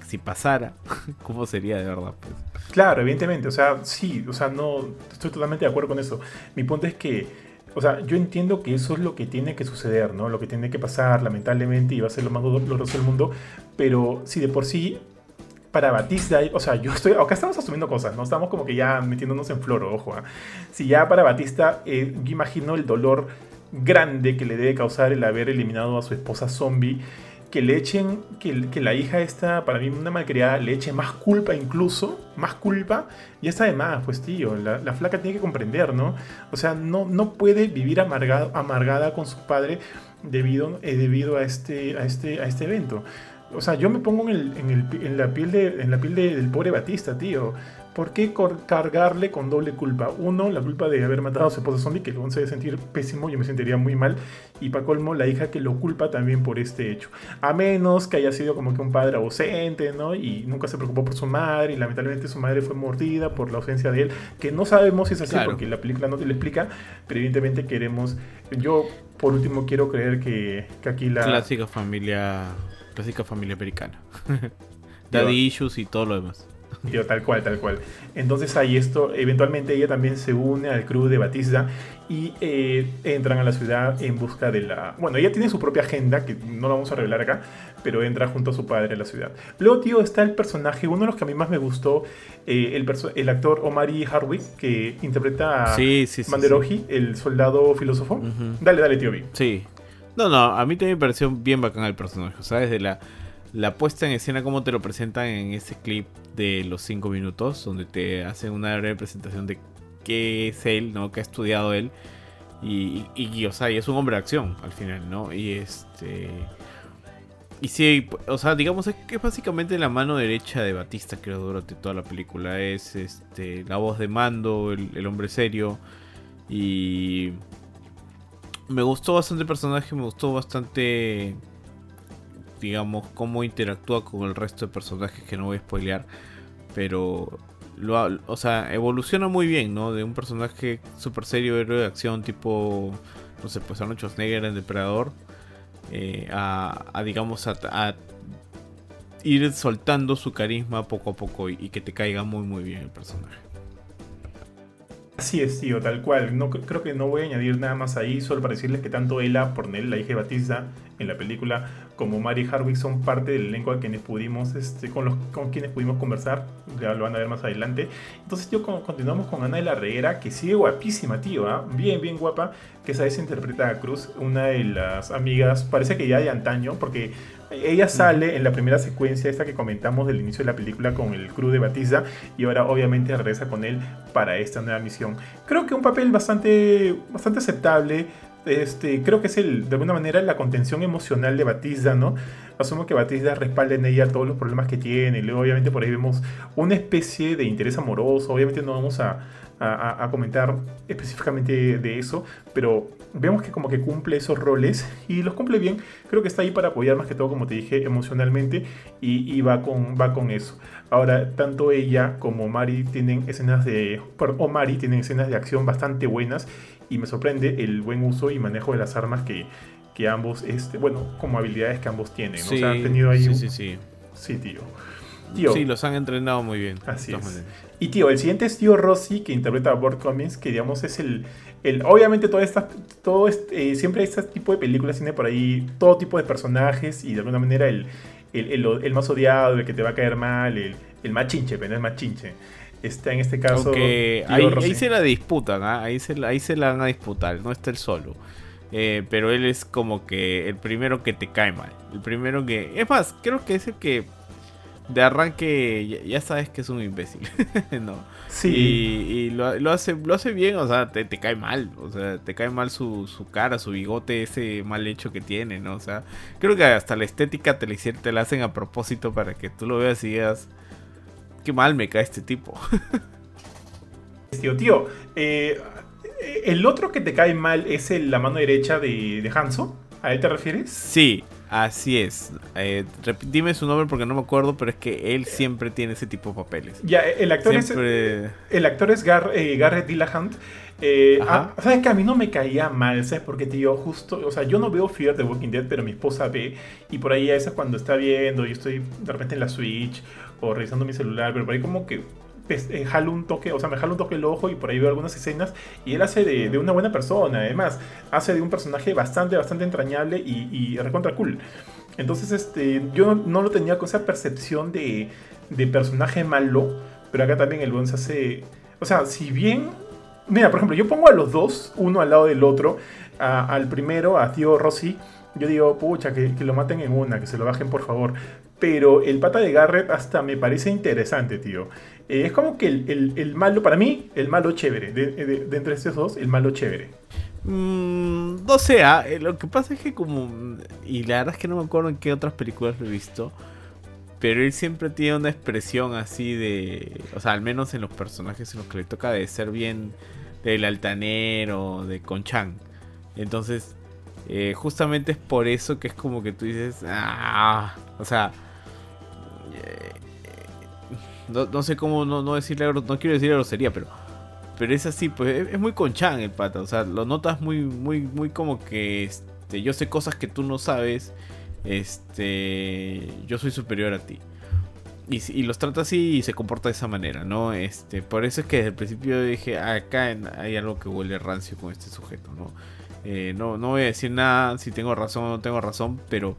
si pasara, ¿cómo sería de verdad? Pues? Claro, evidentemente, o sea, sí, o sea, no, estoy totalmente de acuerdo con eso. Mi punto es que o sea, yo entiendo que eso es lo que tiene que suceder, ¿no? Lo que tiene que pasar, lamentablemente, y va a ser lo más doloroso del mundo. Pero si de por sí, para Batista, o sea, yo estoy. Acá estamos asumiendo cosas, ¿no? Estamos como que ya metiéndonos en flor, ojo. ¿ah? Si ya para Batista, eh, yo imagino el dolor grande que le debe causar el haber eliminado a su esposa zombie que le echen, que, la hija esta, para mí una malcriada, le eche más culpa incluso, más culpa, y está de más, pues tío, la, la, flaca tiene que comprender, ¿no? O sea, no, no puede vivir amargado, amargada con su padre debido, eh, debido a, este, a, este, a este evento. O sea, yo me pongo en, el, en, el, en la piel, de, en la piel de, del pobre Batista, tío. ¿Por qué cargarle con doble culpa? Uno, la culpa de haber matado a su esposa zombie, que luego se debe sentir pésimo, yo me sentiría muy mal. Y para colmo, la hija que lo culpa también por este hecho. A menos que haya sido como que un padre ausente, ¿no? Y nunca se preocupó por su madre, y lamentablemente su madre fue mordida por la ausencia de él, que no sabemos si es así, claro. porque la película no te lo explica, pero evidentemente queremos. Yo, por último, quiero creer que, que aquí la. Clásica familia. Clásica familia americana. Daddy issues y todo lo demás. Yo, tal cual, tal cual. Entonces ahí esto, eventualmente ella también se une al crew de Batista y eh, entran a la ciudad en busca de la... Bueno, ella tiene su propia agenda, que no la vamos a revelar acá, pero entra junto a su padre a la ciudad. Luego, tío, está el personaje, uno de los que a mí más me gustó, eh, el, el, actor Omari Hardwick, que interpreta a sí, sí, sí, Manderoji, el soldado filósofo. Uh -huh. Dale, dale, tío B. Sí. No, no, a mí también me pareció bien bacán el personaje, o sea, desde la la puesta en escena, como te lo presentan en ese clip de los 5 minutos, donde te hacen una breve presentación de qué es él, ¿no? Que ha estudiado él. Y, y, o sea, y es un hombre de acción al final, ¿no? Y este. Y sí, o sea, digamos que es básicamente la mano derecha de Batista, creo, durante toda la película. Es este la voz de mando, el hombre serio. Y. Me gustó bastante el personaje, me gustó bastante digamos, cómo interactúa con el resto de personajes que no voy a spoilear. Pero, lo, o sea, evoluciona muy bien, ¿no? De un personaje súper serio, héroe de acción, tipo, no sé, pues Arnold Schwarzenegger en Depredador, eh, a, digamos, a, ir soltando su carisma poco a poco y que te caiga muy, muy bien el personaje. Así es, tío, tal cual. No, creo que no voy a añadir nada más ahí, solo para decirles que tanto Ella Pornell, la hija de Batista, en la película, como Mary Harwick son parte del elenco a quienes pudimos, este, con, los, con quienes pudimos conversar, ya lo van a ver más adelante. Entonces yo continuamos con Ana de la Reguera, que sigue guapísima, tío, ¿eh? bien, bien guapa, que esa interpreta a Cruz, una de las amigas, parece que ya de antaño, porque ella sale en la primera secuencia, esta que comentamos del inicio de la película con el crew de Batista, y ahora obviamente regresa con él para esta nueva misión. Creo que un papel bastante, bastante aceptable. Este, creo que es el, de alguna manera la contención emocional de Batista, ¿no? Asumo que Batista respalda en ella todos los problemas que tiene. Luego, obviamente, por ahí vemos una especie de interés amoroso. Obviamente, no vamos a, a, comentar específicamente de eso, pero vemos que como que cumple esos roles y los cumple bien. Creo que está ahí para apoyar más que todo, como te dije, emocionalmente y, y va, con, va con eso. Ahora, tanto ella como Mari tienen escenas de... O Mari tienen escenas de acción bastante buenas y me sorprende el buen uso y manejo de las armas que, que ambos, este, bueno, como habilidades que ambos tienen. Sí, o sea, han tenido ahí... Sí, un... sí, sí. Sí, tío. Tío, sí, los han entrenado muy bien. Así es. Y tío, el siguiente es tío Rossi, que interpreta a Burt Cummings, que digamos es el... el obviamente toda esta, todo este, eh, siempre este tipo de películas tiene por ahí todo tipo de personajes y de alguna manera el, el, el, el más odiado, el que te va a caer mal, el, el más chinche, pero no es más chinche. Está en este caso... Okay. Ahí, ahí, se la disputan, ¿eh? ahí, se, ahí se la van a disputar, no está el solo. Eh, pero él es como que el primero que te cae mal. El primero que... Es más, creo que es el que de arranque ya, sabes que es un imbécil, ¿no? Sí. Y, y lo, lo, hace, lo hace bien, o sea, te, te, cae mal, o sea, te cae mal su, su, cara, su bigote, ese mal hecho que tiene, ¿no? O sea, creo que hasta la estética te la, te la hacen a propósito para que tú lo veas y digas, qué mal me cae este tipo. tío, tío, eh, el otro que te cae mal es el, la mano derecha de, de Hanso, ¿a él te refieres? Sí, Así es. Eh, dime su nombre porque no me acuerdo, pero es que él siempre tiene ese tipo de papeles. Ya, el actor siempre... es. El actor es Gar, eh, Garrett Dillahunt. Eh, a, ¿Sabes que a mí no me caía mal? ¿Sabes? Porque, tío, justo. O sea, yo no veo Fear the Walking Dead, pero mi esposa ve. Y por ahí a veces cuando está viendo, yo estoy de repente en la Switch o revisando mi celular, pero por ahí como que eh, jalo un toque, o sea, me jalo un toque el ojo y por ahí veo algunas escenas y él hace de, una buena persona, además, hace de un personaje bastante, bastante entrañable y, y recontra cool. Entonces, este, yo no, lo tenía con esa percepción de, personaje malo, pero acá también el buen se hace, o sea, si bien, mira, por ejemplo, yo pongo a los dos, uno al lado del otro, al primero, a Tío Rossi, yo digo, pucha, que, lo maten en una, que se lo bajen por favor. Pero el pata de Garrett hasta me parece interesante, tío. Eh, es como que el, malo, para mí, el malo chévere. De, entre estos dos, el malo chévere. Mm, no sé, ah, eh, lo que pasa es que como... Y la verdad es que no me acuerdo en qué otras películas lo he visto. Pero él siempre tiene una expresión así de... O sea, al menos en los personajes en los que le toca de ser bien del altanero, de Conchan. Entonces, eh, justamente es por eso que es como que tú dices, ah, o sea, eh, no, sé cómo no, no decirle, no quiero decir grosería, pero, pero es así, pues es, muy conchan el pata, o sea, lo notas muy, muy, muy como que, este, yo sé cosas que tú no sabes, este, yo soy superior a ti. Y, y, los trata así y se comporta de esa manera, ¿no? Este, por eso es que desde el principio dije, ah, acá hay algo que huele rancio con este sujeto, ¿no? Eh, no, no voy a decir nada si tengo razón o no tengo razón, pero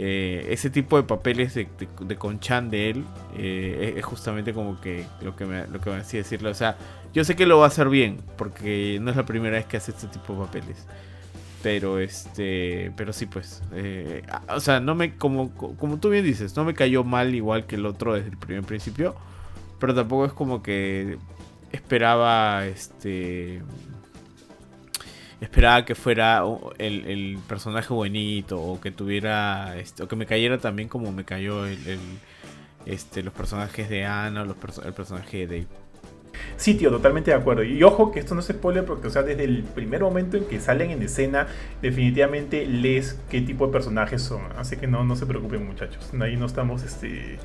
eh, ese tipo de papeles de, de, Conchan de él eh, es justamente como que lo que me, lo que me decía decirle. O sea, yo sé que lo va a hacer bien, porque no es la primera vez que hace este tipo de papeles. Pero este, pero sí, pues, o sea, no me, como, como tú bien dices, no me cayó mal igual que el otro desde el primer principio, pero tampoco es como que esperaba, este, esperaba que fuera el, personaje bonito o que tuviera este, o que me cayera también como me cayó el, este, los personajes de Anna o los el personaje de Dave. Sí, tío, totalmente de acuerdo. Y ojo que esto no se spoiler porque, o sea, desde el primer momento en que salen en escena, definitivamente lees qué tipo de personajes son. Así que no, no se preocupen, muchachos. Ahí no estamos este,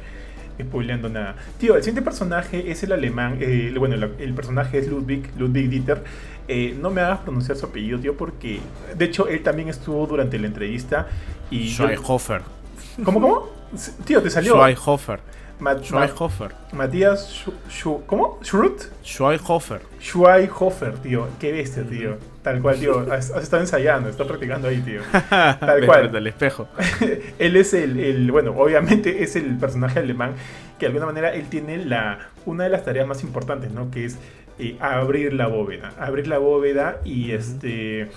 spoileando nada. Tío, el siguiente personaje es el alemán. Eh, bueno, el, personaje es Ludwig, Ludwig Dieter. Eh, no me hagas pronunciar su apellido, tío, porque de hecho él también estuvo durante la entrevista. y Schweihofer. ¿Cómo, cómo? Tío, te salió. Schweihofer. Schweihofer. Matías ¿Cómo? ¿Schrut? Schweihofer. Schweihofer, tío. Qué bestia, tío. Tal cual, tío. Has, estado ensayando, está practicando ahí, tío. Tal cual. Del espejo. él es el, el, Bueno, obviamente es el personaje alemán que de alguna manera él tiene la, una de las tareas más importantes, ¿no? Que es eh, abrir la bóveda. Abrir la bóveda y este.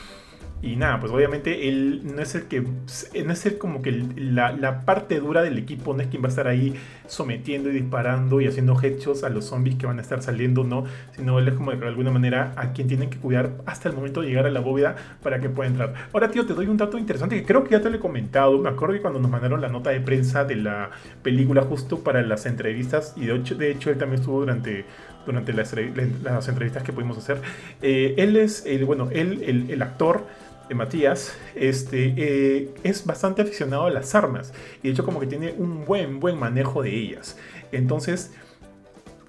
Y nada, pues obviamente él no es el que. No es el como que la, parte dura del equipo, no es quien va a estar ahí sometiendo y disparando y haciendo hechos a los zombies que van a estar saliendo, no. Sino él es como de alguna manera a quien tienen que cuidar hasta el momento de llegar a la bóveda para que pueda entrar. Ahora, tío, te doy un dato interesante que creo que ya te lo he comentado. Me acuerdo que cuando nos mandaron la nota de prensa de la película justo para las entrevistas, y de hecho, de hecho él también estuvo durante durante las, entrevistas que pudimos hacer. Eh, él es, el, bueno, él, el, actor de Matías, este, eh, es bastante aficionado a las armas y de hecho como que tiene un buen, buen manejo de ellas. Entonces,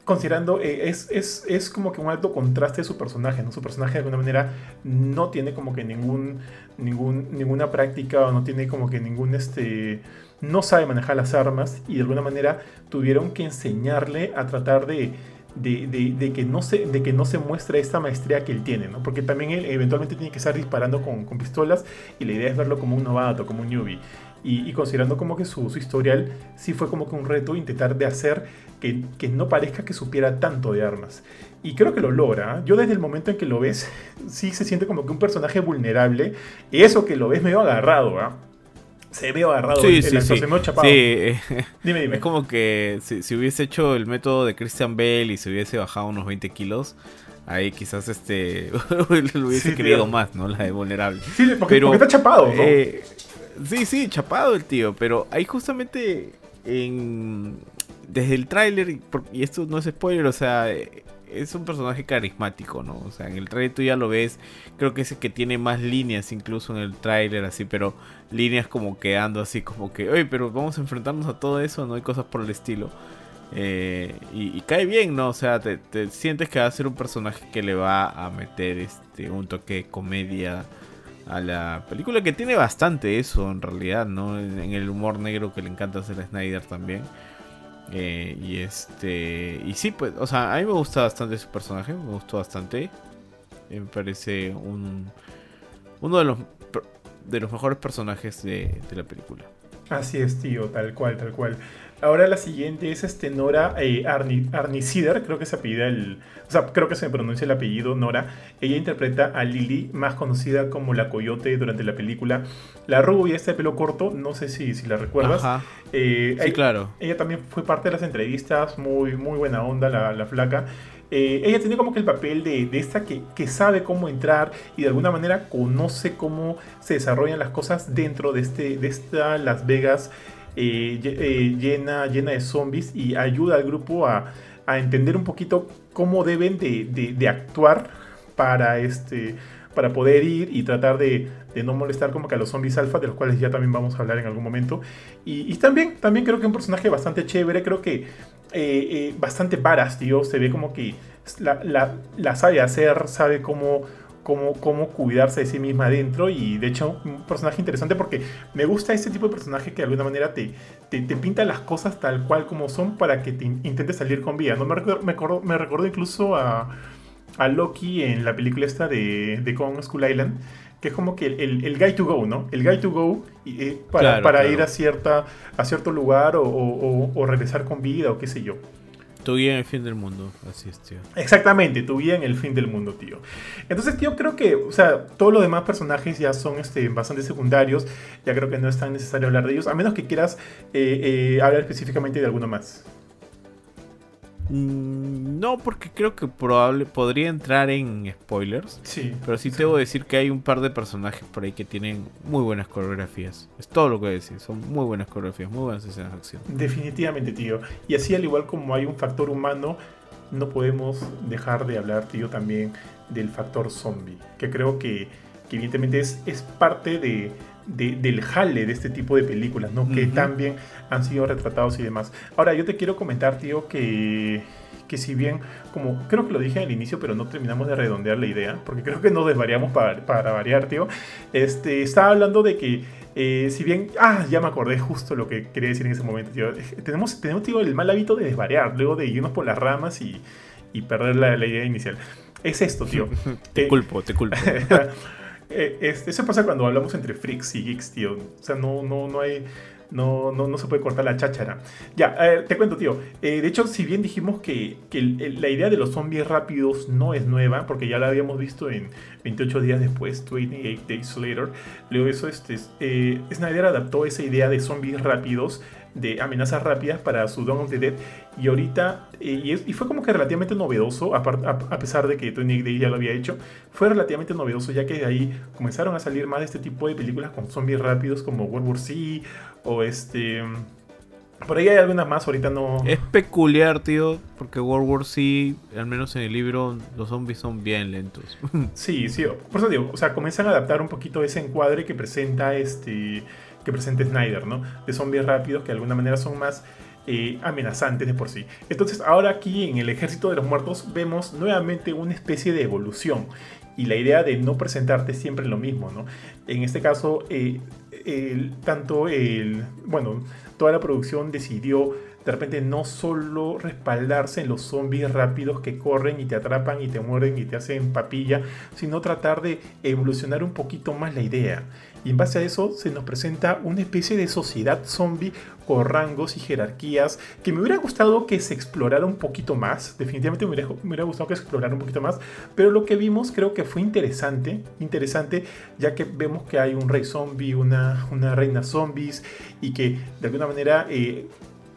considerando, eh, es, es, es, como que un alto contraste de su personaje, ¿no? Su personaje de alguna manera no tiene como que ningún, ningún, ninguna práctica o no tiene como que ningún, este, no sabe manejar las armas y de alguna manera tuvieron que enseñarle a tratar de de, que no se, de que no se muestre esta maestría que él tiene, ¿no? Porque también él eventualmente tiene que estar disparando con, pistolas y la idea es verlo como un novato, como un newbie. Y, considerando como que su, historial sí fue como que un reto intentar de hacer que, no parezca que supiera tanto de armas. Y creo que lo logra. ¿eh? Yo desde el momento en que lo ves, sí se siente como que un personaje vulnerable. Eso que lo ves medio agarrado, ¿ah? Se ve agarrado sí, sí, sí. se me chapado. Sí, dime, dime. Es como que si, hubiese hecho el método de Christian Bale y se hubiese bajado unos 20 kilos, ahí quizás este lo hubiese querido más, ¿no? La de vulnerable. Sí, porque, está chapado, ¿no? Eh, sí, sí, chapado el tío, pero ahí justamente en desde el tráiler, y esto no es spoiler, o sea, es un personaje carismático, ¿no? O sea, en el trailer tú ya lo ves, creo que es el que tiene más líneas incluso en el tráiler, así, pero líneas como quedando así, como que, oye, pero vamos a enfrentarnos a todo eso, ¿no? Hay cosas por el estilo. Eh, y, cae bien, ¿no? O sea, te, sientes que va a ser un personaje que le va a meter este un toque de comedia a la película, que tiene bastante eso en realidad, ¿no? En, en el humor negro que le encanta hacer a Snyder también. Eh, y este. Y sí, pues, o sea, a mí me gusta bastante su personaje, me gustó bastante. Me parece un. Uno de los de los mejores personajes de, de la película. Así es, tío, tal cual, tal cual. Ahora la siguiente es este Nora eh, creo que se apellida el. O sea, creo que se pronuncia el apellido Nora. Ella interpreta a Lily, más conocida como la Coyote durante la película. La rubia, este de pelo corto, no sé si, si la recuerdas. Ajá. Eh, sí, claro. Ella también fue parte de las entrevistas, muy, muy buena onda, la, la flaca. Eh, ella tiene como que el papel de, esta que, que, sabe cómo entrar y de alguna manera conoce cómo se desarrollan las cosas dentro de, este, de esta Las Vegas eh, eh, llena, llena de zombies y ayuda al grupo a, entender un poquito cómo deben de, actuar para, este, para poder ir y tratar de, no molestar como que a los zombies alfa, de los cuales ya también vamos a hablar en algún momento. Y, también, también creo que un personaje bastante chévere, creo que eh, bastante varas, tío, se ve como que la, la sabe hacer, sabe cómo cómo, cuidarse de sí misma adentro y de hecho un personaje interesante porque me gusta ese tipo de personaje que de alguna manera te, te, pinta las cosas tal cual como son para que te intentes salir con vida. ¿no? Me, recuerdo, me, recuerdo incluso a, a, Loki en la película esta de, de Kong School Island que es como que el, el, guy to go, ¿no? El guy to go eh, para, para ir a, cierta, a cierto lugar o, o, regresar con vida o qué sé yo. Tu guía en el fin del mundo, así es, tío. Exactamente, tu guía en el fin del mundo, tío. Entonces, tío, creo que, o sea, todos los demás personajes ya son este, bastante secundarios. Ya creo que no es tan necesario hablar de ellos, a menos que quieras eh, eh, hablar específicamente de alguno más. Mm, no, porque creo que probable podría entrar en spoilers. Sí. Pero sí, tengo que decir que hay un par de personajes por ahí que tienen muy buenas coreografías. Es todo lo que voy a decir. Son muy buenas coreografías, muy buenas escenas de acción. Definitivamente, tío. Y así, al igual como hay un factor humano, no podemos dejar de hablar, tío, también del factor zombie. Que creo que, evidentemente es, es parte de, del jale de este tipo de películas, ¿no? Que también han sido retratados y demás. Ahora, yo te quiero comentar, tío, que, que si bien, como creo que lo dije al inicio, pero no terminamos de redondear la idea, porque creo que no desvariamos para, para variar, tío. Este, estaba hablando de que eh, si bien, ah, ya me acordé justo lo que quería decir en ese momento, tío. Tenemos, tenemos tío, el mal hábito de desvariar, luego de irnos por las ramas y, y perder la, idea inicial. Es esto, tío. te eh, culpo, te culpo. Eh, eso pasa cuando hablamos entre freaks y geeks, tío. O sea, no, no, no hay. No, no, no se puede cortar la cháchara. Ya, te cuento, tío. Eh, de hecho, si bien dijimos que, la idea de los zombies rápidos no es nueva, porque ya la habíamos visto en 28 días después, 28 Days Later, luego eso, este, eh, Snyder adaptó esa idea de zombies rápidos de amenazas rápidas para su Dawn of the Dead. Y ahorita, eh, y, fue como que relativamente novedoso, a, a, pesar de que Tony Day ya lo había hecho, fue relativamente novedoso ya que de ahí comenzaron a salir más de este tipo de películas con zombies rápidos como World War Z o este... Por ahí hay algunas más, ahorita no... Es peculiar, tío, porque World War Z, al menos en el libro, los zombies son bien lentos. Sí, sí, por eso digo, o sea, comienzan a adaptar un poquito ese encuadre que presenta este que presenta Snyder, ¿no? De zombies rápidos que de alguna manera son más eh, amenazantes de por sí. Entonces ahora aquí en el ejército de los muertos vemos nuevamente una especie de evolución y la idea de no presentarte siempre lo mismo, ¿no? En este caso, eh, tanto el, bueno, toda la producción decidió de repente no solo respaldarse en los zombies rápidos que corren y te atrapan y te mueren y te hacen papilla, sino tratar de evolucionar un poquito más la idea. Y en base a eso se nos presenta una especie de sociedad zombie con rangos y jerarquías que me hubiera gustado que se explorara un poquito más. Definitivamente me hubiera, gustado que se explorara un poquito más. Pero lo que vimos creo que fue interesante. Interesante ya que vemos que hay un rey zombie, una, una reina zombies y que de alguna manera... Eh,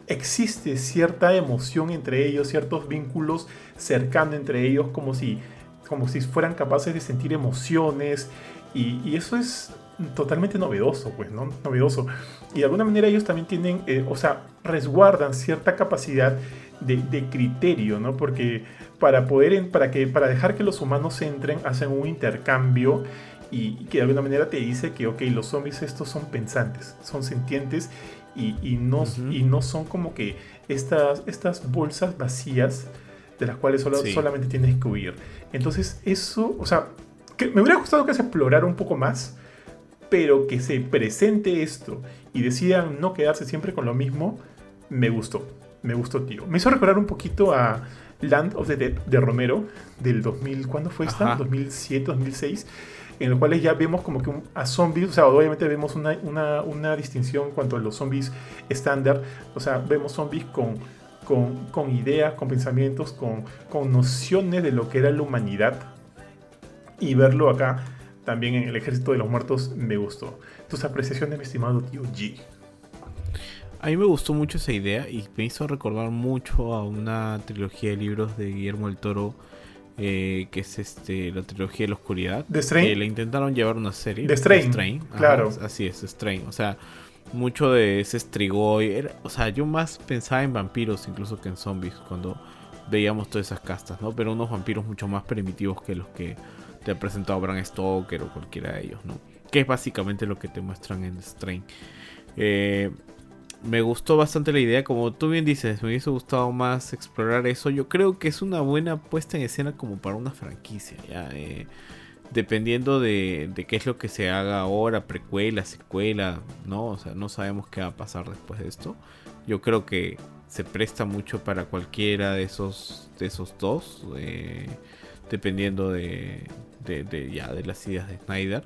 existe cierta emoción entre ellos, ciertos vínculos cercanos entre ellos, como si, como si fueran capaces de sentir emociones. Y, eso es totalmente novedoso, pues, ¿no? Novedoso. Y de alguna manera ellos también tienen, eh, o sea, resguardan cierta capacidad de, criterio, ¿no? Porque para poder, para, que, para dejar que los humanos entren, hacen un intercambio y, que de alguna manera te dice que, ok, los zombies estos son pensantes, son sintientes y, no, y no son como que estas, estas bolsas vacías de las cuales solo, solamente tienes que huir. Entonces eso, o sea, que me hubiera gustado que se explorara un poco más, pero que se presente esto y decidan no quedarse siempre con lo mismo, me gustó. me gustó, tío. Me hizo recordar un poquito a Land of the Dead de Romero, del 2000, ¿cuándo fue esta? 2007, 2006 en los cuales ya vemos como que a zombies, o sea, obviamente vemos una, una, una distinción en cuanto a los zombies estándar, o sea, vemos zombies con, con, con ideas, con pensamientos, con, con, nociones de lo que era la humanidad, y verlo acá también en el ejército de los muertos me gustó. Tus apreciaciones, mi estimado tío G. A mí me gustó mucho esa idea y me hizo recordar mucho a una trilogía de libros de Guillermo del Toro eh, que es este la trilogía de la oscuridad. ¿The Strain? Que le intentaron llevar una serie. The Strain. claro. así es, Strain. O sea, mucho de ese Strigoi. o sea, yo más pensaba en vampiros incluso que en zombies cuando veíamos todas esas castas, ¿no? Pero unos vampiros mucho más primitivos que los que te ha presentado Bram Stoker o cualquiera de ellos, ¿no? Que es básicamente lo que te muestran en Strain. Eh, me gustó bastante la idea, como tú bien dices, me hubiese gustado más explorar eso. Yo creo que es una buena puesta en escena como para una franquicia, ya. Eh, dependiendo de, qué es lo que se haga ahora, precuela, secuela, ¿no? O sea, no sabemos qué va a pasar después de esto. Yo creo que se presta mucho para cualquiera de esos, de esos dos, eh, dependiendo de, ya, de las ideas de Snyder.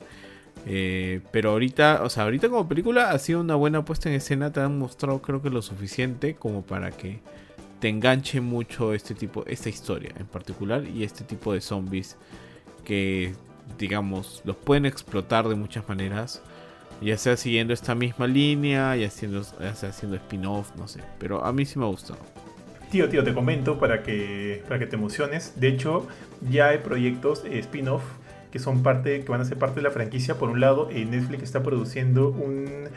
Eh, pero ahorita, o sea, ahorita como película ha sido una buena puesta en escena. Te han mostrado, creo que lo suficiente como para que te enganche mucho este tipo, esta historia en particular y este tipo de zombies que, digamos, los pueden explotar de muchas maneras. Ya sea siguiendo esta misma línea, ya, haciendo, ya sea haciendo spin-off, no sé. Pero a mí sí me ha gustado. Tío, tío, te comento para que, para que te emociones. De hecho, ya hay proyectos eh, spin-off que son parte, que van a ser parte de la franquicia. Por un lado, eh, Netflix está produciendo un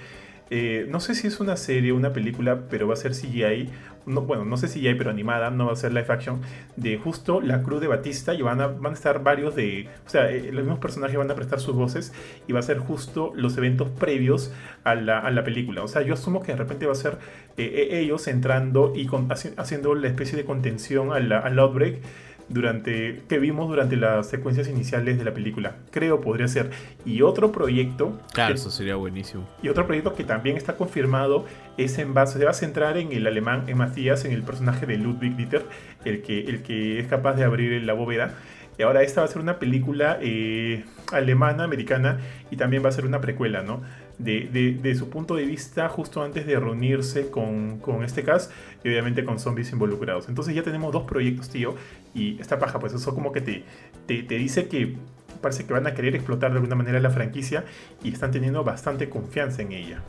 eh, no sé si es una serie una película, pero va a ser CGI. No, bueno, no sé CGI, pero animada, no va a ser live action. De justo la cruz de Batista y van a, van a estar varios de. O sea, eh, los mismos personajes van a prestar sus voces y va a ser justo los eventos previos a la, a la película. O sea, yo asumo que de repente va a ser ellos entrando y haciendo la especie de contención al, al Outbreak durante, que vimos durante las secuencias iniciales de la película. Creo podría ser. Y otro proyecto. Claro, eso sería buenísimo. Y otro proyecto que también está confirmado es en base, se va a centrar en el alemán, en Matías, en el personaje de Ludwig Dieter, el que, el que es capaz de abrir la bóveda. Y ahora esta va a ser una película eh, alemana, americana, y también va a ser una precuela, ¿no? De, su punto de vista justo antes de reunirse con, este cast y obviamente con zombies involucrados. Entonces ya tenemos dos proyectos, tío, y esta paja, pues eso como que te, te, dice que parece que van a querer explotar de alguna manera la franquicia y están teniendo bastante confianza en ella.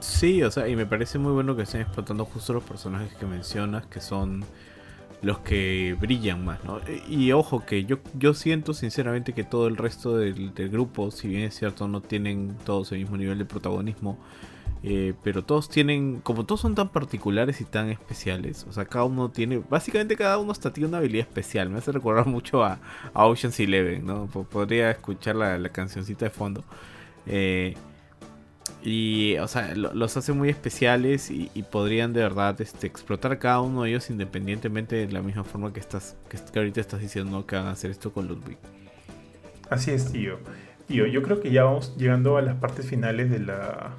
Sí, o sea, y me parece muy bueno que estén explotando justo los personajes que mencionas, que son los que brillan más, ¿no? Y ojo que yo, yo siento sinceramente que todo el resto del, grupo, si bien es cierto, no tienen todos el mismo nivel de protagonismo, eh, pero todos tienen, como todos son tan particulares y tan especiales, o sea, cada uno tiene, básicamente cada uno hasta tiene una habilidad especial, me hace recordar mucho a, Ocean's Eleven, ¿no? Podría escuchar la, la cancioncita de fondo. Eh, y, o sea, los hace muy especiales y, podrían de verdad este, explotar cada uno de ellos independientemente de la misma forma que estás que, ahorita estás diciendo que van a hacer esto con Ludwig. Así es, tío. Tío, yo creo que ya vamos llegando a las partes finales de la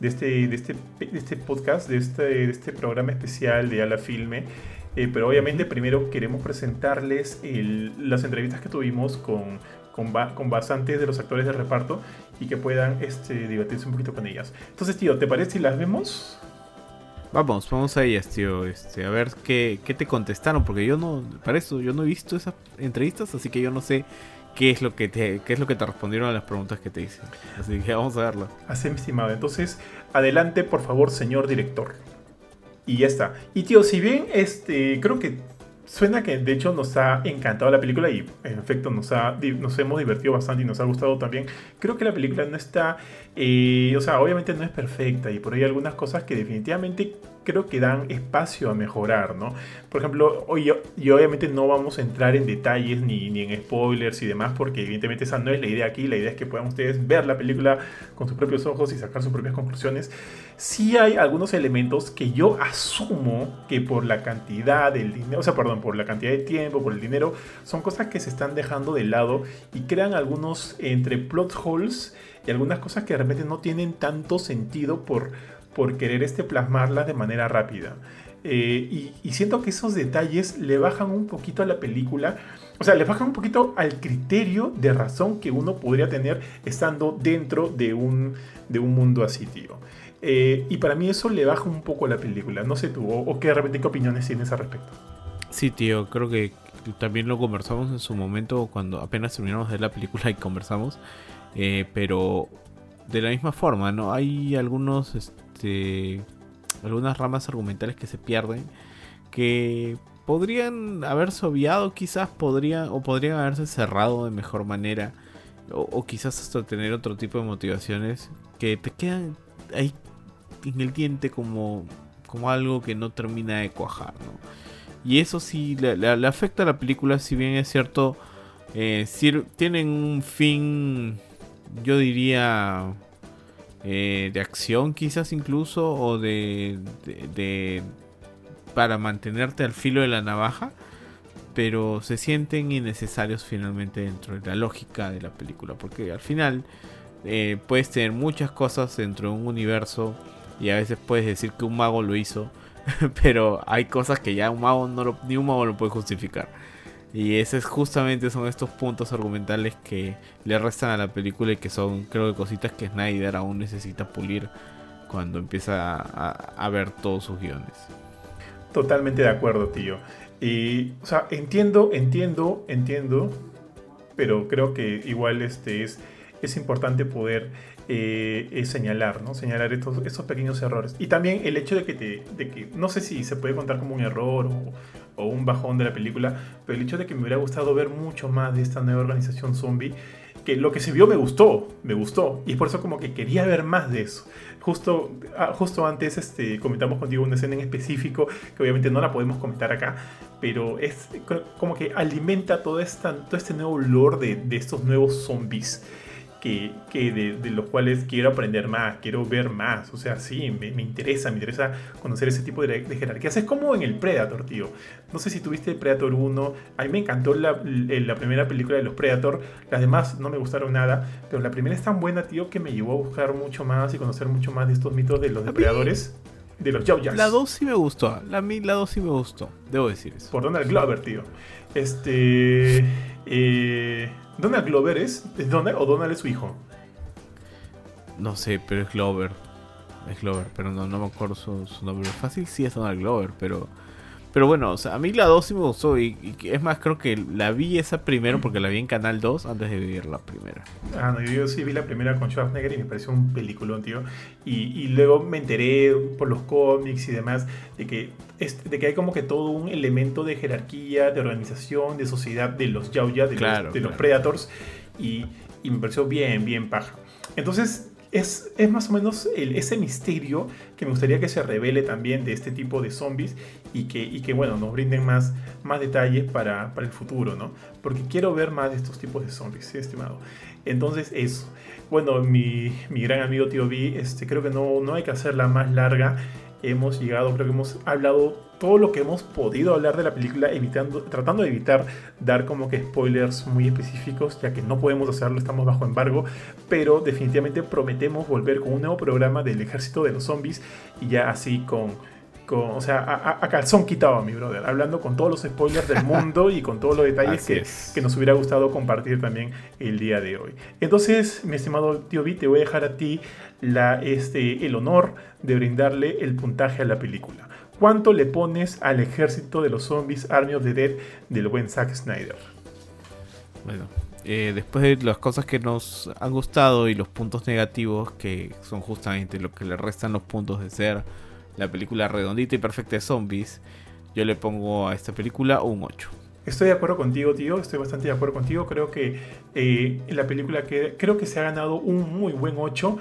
de este, de este, de este podcast, de este, de este programa especial de Ala Filme. Eh, pero obviamente primero queremos presentarles las entrevistas que tuvimos con, con, con, bastantes de los actores de reparto y que puedan este, divertirse un poquito con ellas. Entonces, tío, ¿te parece si las vemos? Vamos, vamos a ellas, tío. Este, a ver qué, qué te contestaron, porque yo no, para eso, yo no he visto esas entrevistas, así que yo no sé qué es lo que te, qué es lo que te respondieron a las preguntas que te hice. Así que vamos a verlo. Así, estimado. Entonces, adelante, por favor, señor director. Y ya está. Y tío, si bien este, creo que suena que de hecho nos ha encantado la película y en efecto nos, ha, nos hemos divertido bastante y nos ha gustado también. Creo que la película no está, o sea, obviamente no es perfecta y por ahí hay algunas cosas que definitivamente creo que dan espacio a mejorar, ¿no? Por ejemplo, hoy, y obviamente no vamos a entrar en detalles ni, ni, en spoilers y demás, porque evidentemente esa no es la idea aquí, la idea es que puedan ustedes ver la película con sus propios ojos y sacar sus propias conclusiones. Sí hay algunos elementos que yo asumo que por la cantidad del dinero, o sea, perdón, por la cantidad de tiempo, por el dinero, son cosas que se están dejando de lado y crean algunos entre plot holes y algunas cosas que de repente no tienen tanto sentido por por querer este, plasmarlas de manera rápida. Eh, y, siento que esos detalles le bajan un poquito a la película, o sea, le bajan un poquito al criterio de razón que uno podría tener estando dentro de un, de un mundo así, tío. Eh, y para mí eso le baja un poco a la película. No sé tú, o, qué de repente qué opiniones tienes al respecto. Sí, tío, creo que también lo conversamos en su momento cuando apenas terminamos de la película y conversamos. Eh, pero de la misma forma, ¿no? Hay algunos, este, algunas ramas argumentales que se pierden que podrían haberse obviado, quizás podrían, o podrían haberse cerrado de mejor manera, o, quizás hasta tener otro tipo de motivaciones que te quedan ahí en el diente como, como algo que no termina de cuajar, ¿no? Y eso sí le, afecta a la película, si bien es cierto, eh, tienen un fin, yo diría, eh, de acción quizás incluso, o de, de, para mantenerte al filo de la navaja, pero se sienten innecesarios finalmente dentro de la lógica de la película, porque al final eh, puedes tener muchas cosas dentro de un universo y a veces puedes decir que un mago lo hizo, pero hay cosas que ya un mago no ni un mago lo puede justificar. Y esos justamente son estos puntos argumentales que le restan a la película y que son, creo que, cositas que Snyder aún necesita pulir cuando empieza a, ver todos sus guiones. Totalmente de acuerdo, tío. Y, o sea, entiendo, entiendo, entiendo, pero creo que igual este es, es importante poder eh, señalar, ¿no? Señalar estos, estos pequeños errores. Y también el hecho de que, te, de que, no sé si se puede contar como un error o, o un bajón de la película, pero el hecho de que me hubiera gustado ver mucho más de esta nueva organización zombie, que lo que se vio me gustó, me gustó, y por eso como que quería ver más de eso. Justo, ah, justo antes este, comentamos contigo una escena en específico, que obviamente no la podemos comentar acá, pero es como que alimenta todo, esta, todo este nuevo lore de, de estos nuevos zombies que, de, los cuales quiero aprender más, quiero ver más. O sea, sí, me, interesa, me interesa conocer ese tipo de, de, jerarquías. Es como en el Predator, tío. No sé si tuviste Predator 1. A mí me encantó la, la, primera película de los Predator. Las demás no me gustaron nada. Pero la primera es tan buena, tío, que me llevó a buscar mucho más y conocer mucho más de estos mitos de los depredadores. De los Yao La 2 sí me gustó. La, la 2 sí me gustó. Debo decir eso. Por Donald Glover, tío. Este. Eh. ¿Donald Glover es? ¿Es Donald o Donald es su hijo? No sé, pero es Glover. Es Glover, pero no, no me acuerdo su, nombre. Fácil sí es Donald Glover, pero. Pero bueno, o sea, a mí la 2 sí me gustó. Y, es más, creo que la vi esa primero porque la vi en Canal 2 antes de ver la primera. Ah, no, yo sí vi la primera con Schwarzenegger y me pareció un peliculón, tío. Y, luego me enteré por los cómics y demás de que, de que hay como que todo un elemento de jerarquía, de organización, de sociedad de los Yauya, de, los, de los Predators. Y, y me pareció bien, bien paja. Entonces, es, más o menos ese misterio que me gustaría que se revele también de este tipo de zombies y que, que bueno, nos brinden más, más detalles para, el futuro, ¿no? Porque quiero ver más de estos tipos de zombies, ¿sí, estimado. Entonces, eso. Bueno, mi, gran amigo Tío B, este, creo que no, no hay que hacerla más larga hemos llegado, creo que hemos hablado todo lo que hemos podido hablar de la película, evitando, tratando de evitar dar como que spoilers muy específicos, ya que no podemos hacerlo, estamos bajo embargo, pero definitivamente prometemos volver con un nuevo programa del ejército de los zombies y ya así con o sea, a, calzón quitado, mi brother, hablando con todos los spoilers del mundo y con todos los detalles que, nos hubiera gustado compartir también el día de hoy. Entonces, mi estimado tío B, te voy a dejar a ti la, este, el honor de brindarle el puntaje a la película. ¿Cuánto le pones al ejército de los zombies Army of the Dead del buen Zack Snyder? Bueno, eh, después de las cosas que nos han gustado y los puntos negativos, que son justamente lo que le restan los puntos de ser la película redondita y perfecta de zombies, yo le pongo a esta película un 8. Estoy de acuerdo contigo, tío. Estoy bastante de acuerdo contigo. Creo que eh, la película que creo que se ha ganado un muy buen 8.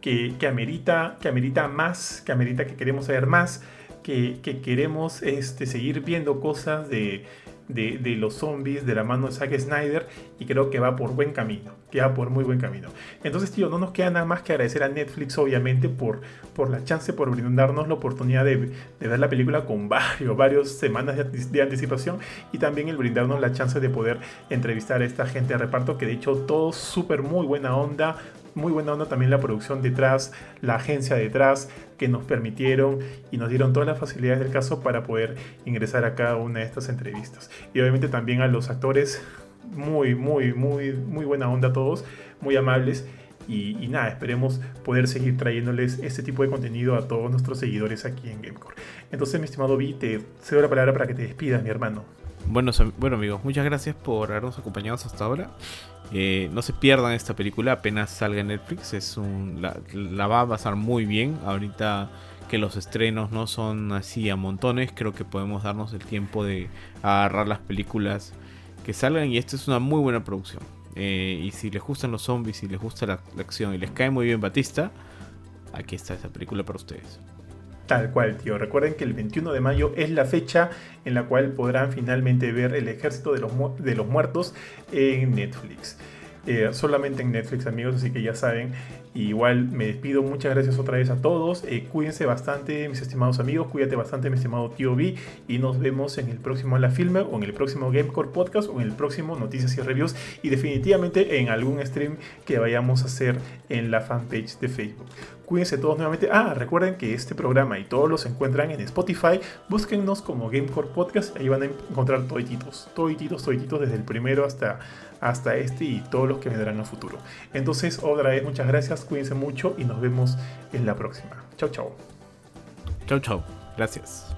Que, que, amerita, que amerita más, que amerita que queremos saber más, que, que queremos este, seguir viendo cosas de, de, los zombies de la mano de Zack Snyder y creo que va por buen camino, que va por muy buen camino. Entonces, tío, no nos queda nada más que agradecer a Netflix, obviamente, por, por la chance, por brindarnos la oportunidad de, ver la película con varios, varios semanas de, anticipación y también el brindarnos la chance de poder entrevistar a esta gente de reparto, que de hecho todo súper muy buena onda, muy buena onda también la producción detrás, la agencia detrás, que nos permitieron y nos dieron todas las facilidades del caso para poder ingresar a cada una de estas entrevistas. Y obviamente también a los actores, muy, muy, muy, muy buena onda a todos, muy amables. Y, nada, esperemos poder seguir trayéndoles este tipo de contenido a todos nuestros seguidores aquí en Gamecore. Entonces, mi estimado Vi, te cedo la palabra para que te despidas, mi hermano. Bueno, bueno amigos, muchas gracias por habernos acompañado hasta ahora. Eh, no se pierdan esta película apenas salga en Netflix. Es un, la, va a pasar muy bien. Ahorita que los estrenos no son así a montones, creo que podemos darnos el tiempo de agarrar las películas que salgan. Y esta es una muy buena producción. Eh, y si les gustan los zombies, si les gusta la acción y les cae muy bien Batista, aquí está esa película para ustedes. Tal cual, tío. Recuerden que el 21 de mayo es la fecha en la cual podrán finalmente ver El Ejército de los, de los Muertos en Netflix. Eh, solamente en Netflix, amigos, así que ya saben. Igual me despido, muchas gracias otra vez a todos. Eh, cuídense bastante, mis estimados amigos. Cuídate bastante, mi estimado tío B. Y nos vemos en el próximo La Filme, o en el próximo Gamecore Podcast, o en el próximo Noticias y Reviews. Y definitivamente en algún stream que vayamos a hacer en la fanpage de Facebook. Cuídense todos nuevamente. Ah, recuerden que este programa y todos los encuentran en Spotify. Búsquennos como Gamecore Podcast. Ahí van a encontrar todititos, todititos, todititos, desde el primero hasta, hasta este y todos los que vendrán en el futuro. Entonces, otra vez, muchas gracias. Cuídense mucho y nos vemos en la próxima. Chau, chau. Chau, chau. Gracias.